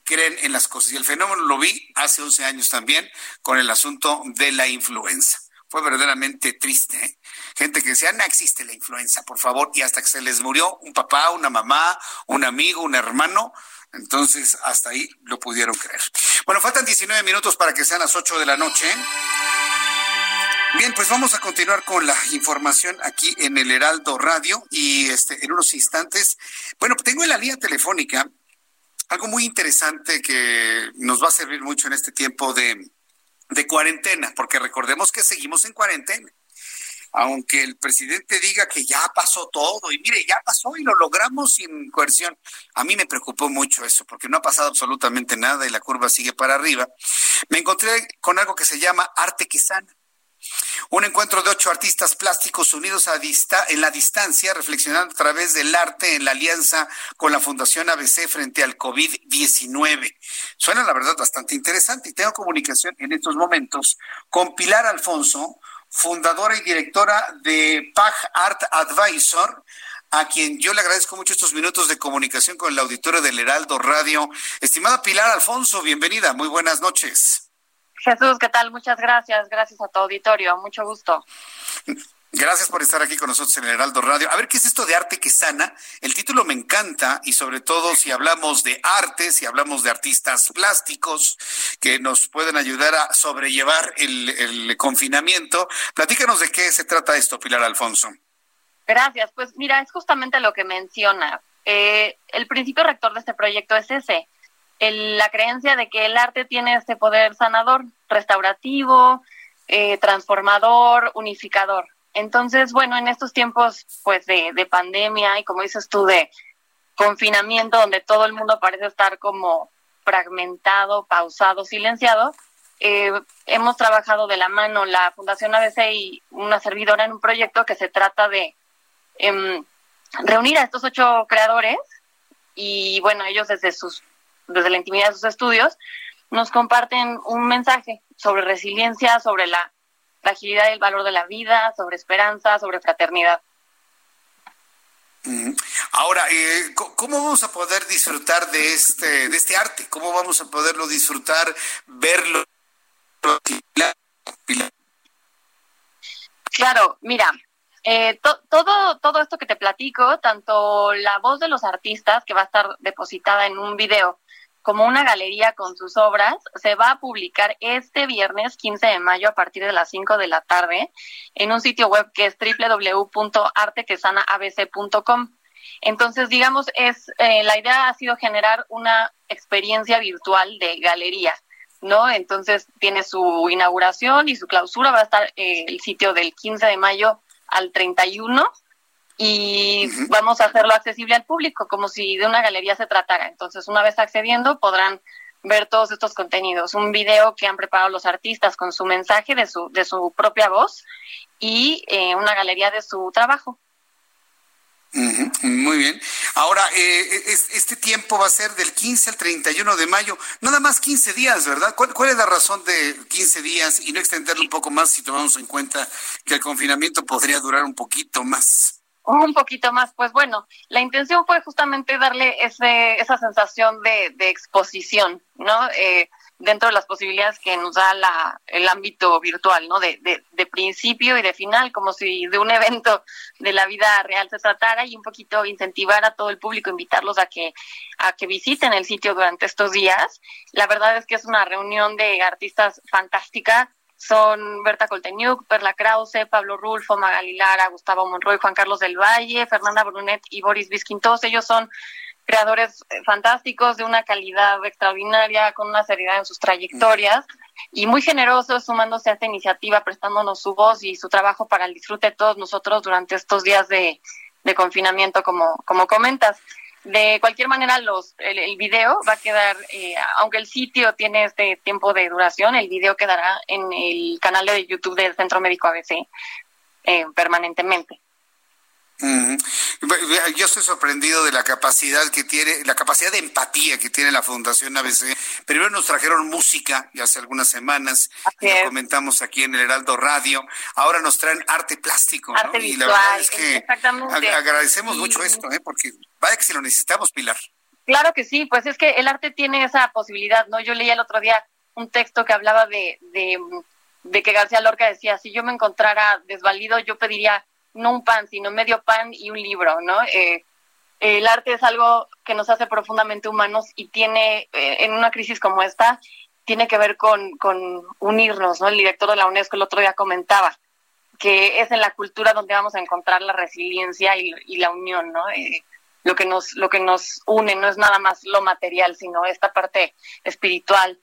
creen en las cosas. Y el fenómeno lo vi hace 11 años también con el asunto de la influenza. Fue verdaderamente triste. ¿eh? Gente que decía, no existe la influenza, por favor, y hasta que se les murió un papá, una mamá, un amigo, un hermano, entonces, hasta ahí lo pudieron creer. Bueno, faltan 19 minutos para que sean las 8 de la noche. Bien, pues vamos a continuar con la información aquí en el Heraldo Radio y este en unos instantes. Bueno, tengo en la línea telefónica algo muy interesante que nos va a servir mucho en este tiempo de, cuarentena, porque recordemos que seguimos en cuarentena aunque el presidente diga que ya pasó todo, y mire, ya pasó y lo logramos sin coerción. A mí me preocupó mucho eso, porque no ha pasado absolutamente nada y la curva sigue para arriba. Me encontré con algo que se llama arte que sana. Un encuentro de ocho artistas plásticos unidos a en la distancia, reflexionando a través del arte en la alianza con la Fundación ABC frente al COVID-19. Suena, la verdad, bastante interesante y tengo comunicación en estos momentos con Pilar Alfonso, fundadora y directora de PAG Art Advisor, a quien yo le agradezco mucho estos minutos de comunicación con el auditorio del Heraldo Radio. Estimada Pilar Alfonso, bienvenida, muy buenas noches. Jesús, ¿qué tal? Muchas gracias, gracias a tu auditorio, mucho gusto. Gracias por estar aquí con nosotros en el Heraldo Radio. A ver, ¿qué es esto de arte que sana? El título me encanta y sobre todo si hablamos de arte, si hablamos de artistas plásticos que nos pueden ayudar a sobrellevar el, confinamiento. Platícanos de qué se trata esto, Pilar Alfonso. Gracias. Pues mira, es justamente lo que menciona. Eh, el principio rector de este proyecto es ese, la creencia de que el arte tiene este poder sanador, restaurativo, eh, transformador, unificador. Entonces, bueno, en estos tiempos pues de, de pandemia y como dices tú, de confinamiento donde todo el mundo parece estar como fragmentado, pausado, silenciado, eh, hemos trabajado de la mano la Fundación ABC y una servidora en un proyecto que se trata de em, reunir a estos ocho creadores y bueno, ellos desde sus desde la intimidad de sus estudios nos comparten un mensaje sobre resiliencia, sobre la fragilidad y el valor de la vida, sobre esperanza, sobre fraternidad. Ahora, eh, ¿cómo vamos a poder disfrutar de este, de este arte? ¿Cómo vamos a poderlo disfrutar, verlo? Claro, mira, eh, todo, todo esto que te platico, tanto la voz de los artistas, que va a estar depositada en un video, como una galería con sus obras, se va a publicar este viernes 15 de mayo a partir de las 5 de la tarde en un sitio web que es www.artequesanaabc.com. Entonces, digamos, es eh, la idea ha sido generar una experiencia virtual de galería, ¿no? Entonces, tiene su inauguración y su clausura, va a estar eh, el sitio del 15 de mayo al 31 y vamos a hacerlo accesible al público, como si de una galería se tratara. Entonces, una vez accediendo, podrán ver todos estos contenidos. Un video que han preparado los artistas con su mensaje de su, de su propia voz y eh, una galería de su trabajo. Muy bien. Ahora, eh, este tiempo va a ser del 15 al 31 de mayo, nada más 15 días, ¿verdad? ¿Cuál, ¿Cuál, es la razón de 15 días y no extenderlo un poco más si tomamos en cuenta que el confinamiento podría durar un poquito más? Un poquito más, pues bueno, la intención fue justamente darle ese, esa sensación de, exposición, ¿no? Eh, dentro de las posibilidades que nos da la, el ámbito virtual, ¿no? De, de, de, principio y de final, como si de un <laughs> evento de la vida real se tratara y un poquito incentivar a todo el público, invitarlos a que, a que visiten el sitio durante estos días. La verdad es que es una reunión de artistas fantástica, son Berta Colteniuk, Perla Krause, Pablo Rulfo, Magali Lara, Gustavo Monroy, Juan Carlos del Valle, Fernanda Brunet y Boris Biskin. Todos ellos son creadores eh, fantásticos de una calidad extraordinaria, con una seriedad en sus trayectorias y muy generosos sumándose a esta iniciativa, prestándonos su voz y su trabajo para el disfrute de todos nosotros durante estos días de, de confinamiento, como, como comentas. De cualquier manera, los, el, video va a quedar, eh, aunque el sitio tiene este tiempo de duración, el video quedará en el canal de YouTube del Centro Médico ABC eh, permanentemente. Yo estoy sorprendido de la capacidad que tiene, la capacidad de empatía que tiene la Fundación ABC. Primero nos trajeron música ya hace algunas semanas, lo comentamos aquí en el Heraldo Radio. Ahora nos traen arte plástico, arte Y la verdad es que agradecemos mucho esto, ¿eh? porque vaya que si lo necesitamos, Pilar. Claro que sí, pues es que el arte tiene esa posibilidad, ¿no? Yo leí el otro día un texto que hablaba de, de, de que García Lorca decía, si yo me encontrara desvalido, yo pediría no un pan, sino medio pan y un libro, ¿no? Eh, el arte es algo que nos hace profundamente humanos y tiene, eh, en una crisis como esta, tiene que ver con, con unirnos, ¿no? El director de la UNESCO el otro día comentaba que es en la cultura donde vamos a encontrar la resiliencia y, la unión, ¿no? Eh, lo que nos lo que nos une no es nada más lo material, sino esta parte espiritual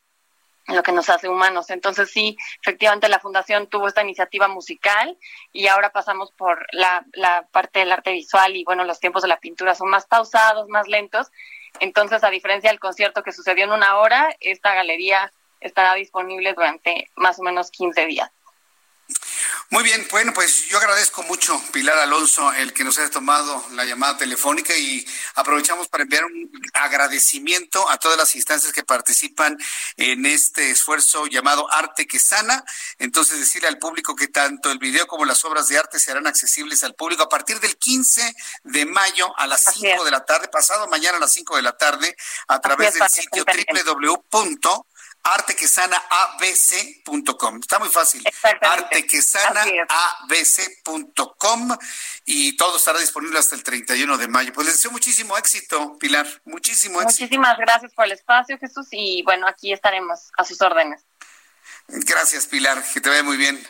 lo que nos hace humanos. Entonces sí, efectivamente la fundación tuvo esta iniciativa musical y ahora pasamos por la, la parte del arte visual y bueno, los tiempos de la pintura son más pausados, más lentos. Entonces, a diferencia del concierto que sucedió en una hora, esta galería estará disponible durante más o menos 15 días. Muy bien, bueno, pues yo agradezco mucho, Pilar Alonso, el que nos haya tomado la llamada telefónica y aprovechamos para enviar un agradecimiento a todas las instancias que participan en este esfuerzo llamado Arte que Sana. Entonces, decirle al público que tanto el video como las obras de arte serán accesibles al público a partir del 15 de mayo a las 5 de la tarde, pasado mañana a las 5 de la tarde, a través del sitio www artequesanaabc.com. Está muy fácil. Artequesanaabc.com y todo estará disponible hasta el 31 de mayo. Pues les deseo muchísimo éxito, Pilar. Muchísimo éxito. Muchísimas gracias por el espacio, Jesús. Y bueno, aquí estaremos a sus órdenes. Gracias, Pilar. Que te vaya muy bien.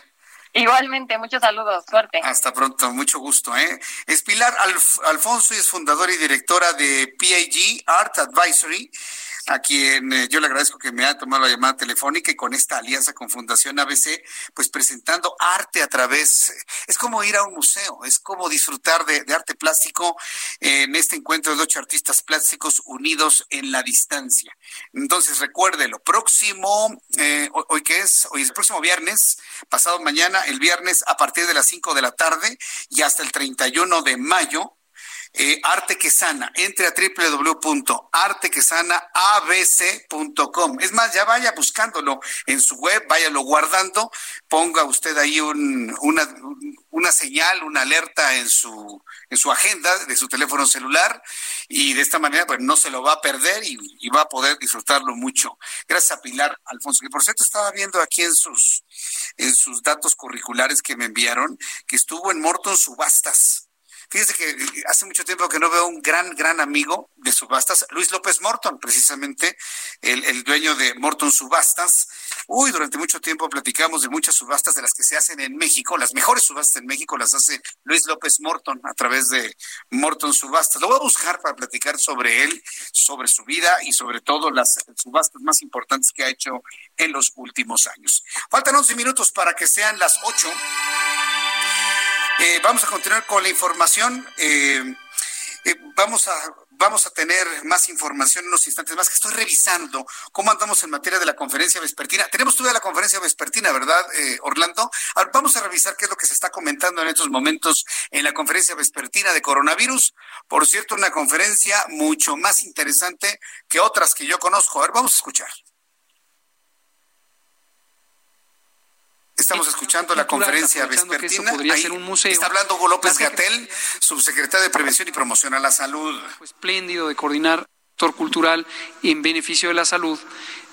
Igualmente, muchos saludos, suerte. Hasta pronto, mucho gusto. ¿eh? Es Pilar Alfonso y es fundadora y directora de PAG Art Advisory a quien eh, yo le agradezco que me haya tomado la llamada telefónica y con esta alianza con Fundación ABC, pues presentando arte a través, es como ir a un museo, es como disfrutar de, arte plástico en este encuentro de ocho artistas plásticos unidos en la distancia. Entonces, recuérdelo, próximo, eh, hoy que es, hoy es el próximo viernes, pasado mañana, el viernes a partir de las cinco de la tarde y hasta el 31 de mayo, eh, Arte que Sana. Entre a www.artequesanaabc.com. Es más, ya vaya buscándolo en su web, váyalo guardando, ponga usted ahí un, una, una señal, una alerta en su, en su agenda de su teléfono celular y de esta manera pues no se lo va a perder y, y va a poder disfrutarlo mucho. Gracias a Pilar Alfonso, que por cierto estaba viendo aquí en sus, en sus datos curriculares que me enviaron que estuvo en Morton Subastas Fíjese que eh, hace mucho tiempo que no veo un gran, gran amigo de subastas, Luis López Morton, precisamente, el, dueño de Morton Subastas. Uy, durante mucho tiempo platicamos de muchas subastas de las que se hacen en México. Las mejores subastas en México las hace Luis López Morton a través de Morton Subastas. Lo voy a buscar para platicar sobre él, sobre su vida y sobre todo las subastas más importantes que ha hecho en los últimos años. Faltan 11 minutos para que sean las 8. Eh, vamos a continuar con la información. Eh, eh, vamos a vamos a tener más información en unos instantes más que estoy revisando cómo andamos en materia de la conferencia vespertina. Tenemos toda la conferencia vespertina, ¿verdad, Orlando? vamos a revisar qué es lo que se está comentando en estos momentos en la conferencia vespertina de coronavirus. Por cierto, una conferencia mucho más interesante que otras que yo conozco. A ver, vamos a escuchar. Estamos escuchando la conferencia vespertina. está hablando Hugo López Gatel, subsecretario de Prevención y Promoción a la Salud. Espléndido de coordinar sector cultural en beneficio de la salud.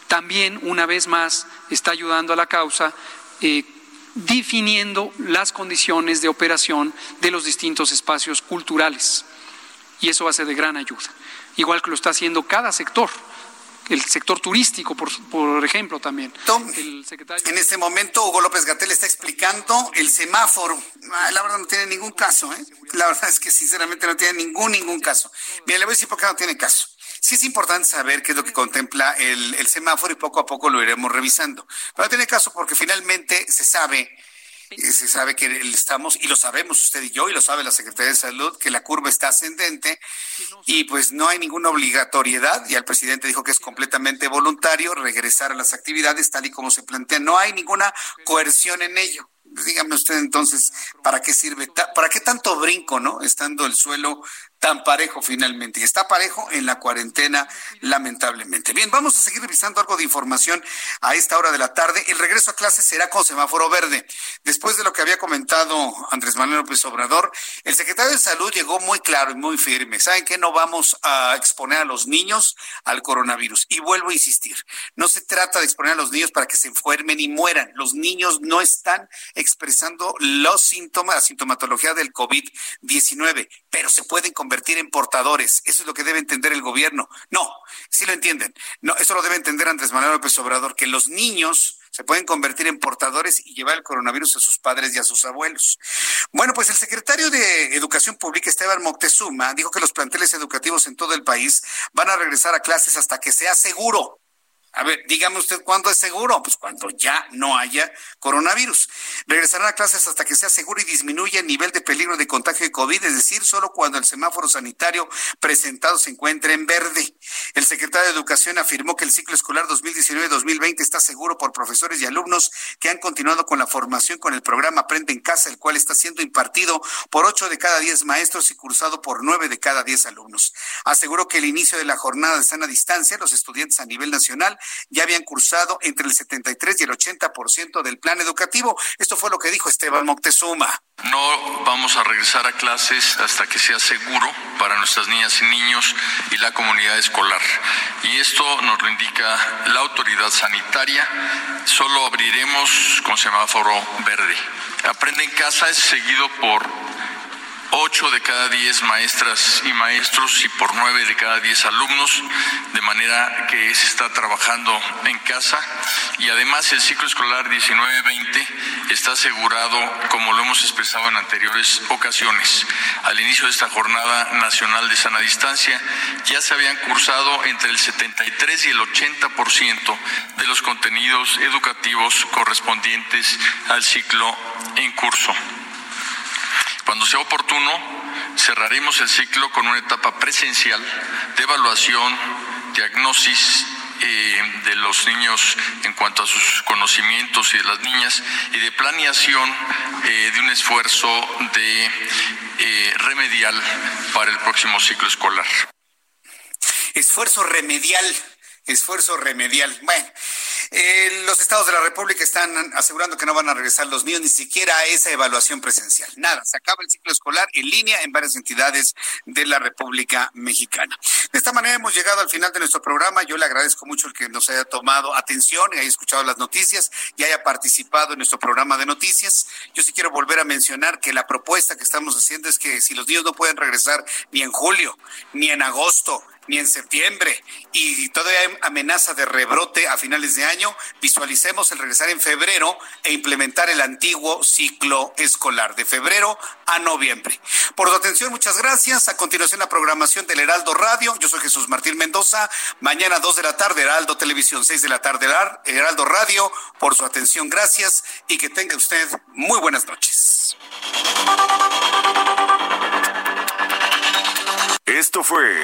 También, una vez más, está ayudando a la causa. Eh, definiendo las condiciones de operación de los distintos espacios culturales. Y eso va a ser de gran ayuda, igual que lo está haciendo cada sector el sector turístico, por, por ejemplo, también. En este momento, Hugo López Gatel está explicando el semáforo. Ah, la verdad no tiene ningún caso, ¿eh? La verdad es que sinceramente no tiene ningún, ningún caso. Bien, le voy a decir por qué no tiene caso. Sí es importante saber qué es lo que contempla el, semáforo y poco a poco lo iremos revisando. Pero no tiene caso porque finalmente se sabe se sabe que estamos, y lo sabemos usted y yo, y lo sabe la Secretaría de Salud, que la curva está ascendente y pues no hay ninguna obligatoriedad. Ya el presidente dijo que es completamente voluntario regresar a las actividades tal y como se plantea. No hay ninguna coerción en ello. Dígame usted entonces, ¿para qué sirve? ¿Para qué tanto brinco, no? Estando el suelo tan parejo finalmente. Y está parejo en la cuarentena, lamentablemente. Bien, vamos a seguir revisando algo de información a esta hora de la tarde. El regreso a clases será con semáforo verde. Después de lo que había comentado Andrés Manuel López Obrador, el secretario de Salud llegó muy claro y muy firme. ¿Saben que No vamos a exponer a los niños al coronavirus. Y vuelvo a insistir, no se trata de exponer a los niños para que se enfermen y mueran. Los niños no están expresando los síntomas, la sintomatología del COVID-19, pero se pueden convertir en portadores. Eso es lo que debe entender el gobierno. No, sí lo entienden. No, eso lo debe entender Andrés Manuel López Obrador, que los niños se pueden convertir en portadores y llevar el coronavirus a sus padres y a sus abuelos. Bueno, pues el secretario de Educación Pública, Esteban Moctezuma, dijo que los planteles educativos en todo el país van a regresar a clases hasta que sea seguro. A ver, dígame usted cuándo es seguro. Pues cuando ya no haya coronavirus. Regresarán a clases hasta que sea seguro y disminuya el nivel de peligro de contagio de COVID, es decir, solo cuando el semáforo sanitario presentado se encuentre en verde. El secretario de Educación afirmó que el ciclo escolar 2019-2020 está seguro por profesores y alumnos que han continuado con la formación con el programa Aprende en Casa, el cual está siendo impartido por ocho de cada diez maestros y cursado por nueve de cada diez alumnos. Aseguró que el inicio de la jornada de sana distancia, los estudiantes a nivel nacional ya habían cursado entre el 73 y el 80% del plan educativo. Esto fue lo que dijo Esteban Moctezuma. No vamos a regresar a clases hasta que sea seguro para nuestras niñas y niños y la comunidad escolar. Y esto nos lo indica la autoridad sanitaria. Solo abriremos con semáforo verde. Aprende en casa es seguido por ocho de cada diez maestras y maestros y por nueve de cada diez alumnos, de manera que se está trabajando en casa y además el ciclo escolar 19-20 está asegurado, como lo hemos expresado en anteriores ocasiones. Al inicio de esta jornada nacional de sana distancia ya se habían cursado entre el 73 y el 80% de los contenidos educativos correspondientes al ciclo en curso. Cuando sea oportuno, cerraremos el ciclo con una etapa presencial de evaluación, diagnosis eh, de los niños en cuanto a sus conocimientos y de las niñas y de planeación eh, de un esfuerzo de eh, remedial para el próximo ciclo escolar. Esfuerzo remedial, esfuerzo remedial. Bueno, eh, los estados de la República están asegurando que no van a regresar los niños ni siquiera a esa evaluación presencial. Nada, se acaba el ciclo escolar en línea en varias entidades de la República Mexicana. De esta manera hemos llegado al final de nuestro programa. Yo le agradezco mucho el que nos haya tomado atención y haya escuchado las noticias y haya participado en nuestro programa de noticias. Yo sí quiero volver a mencionar que la propuesta que estamos haciendo es que si los niños no pueden regresar ni en julio, ni en agosto, ni en septiembre y todavía hay amenaza de rebrote a finales de año, visualicemos el regresar en febrero e implementar el antiguo ciclo escolar de febrero a noviembre. Por su atención, muchas gracias. A continuación, la programación del Heraldo Radio. Yo soy Jesús Martín Mendoza. Mañana 2 de la tarde, Heraldo Televisión, 6 de la tarde, Heraldo Radio. Por su atención, gracias y que tenga usted muy buenas noches. Esto fue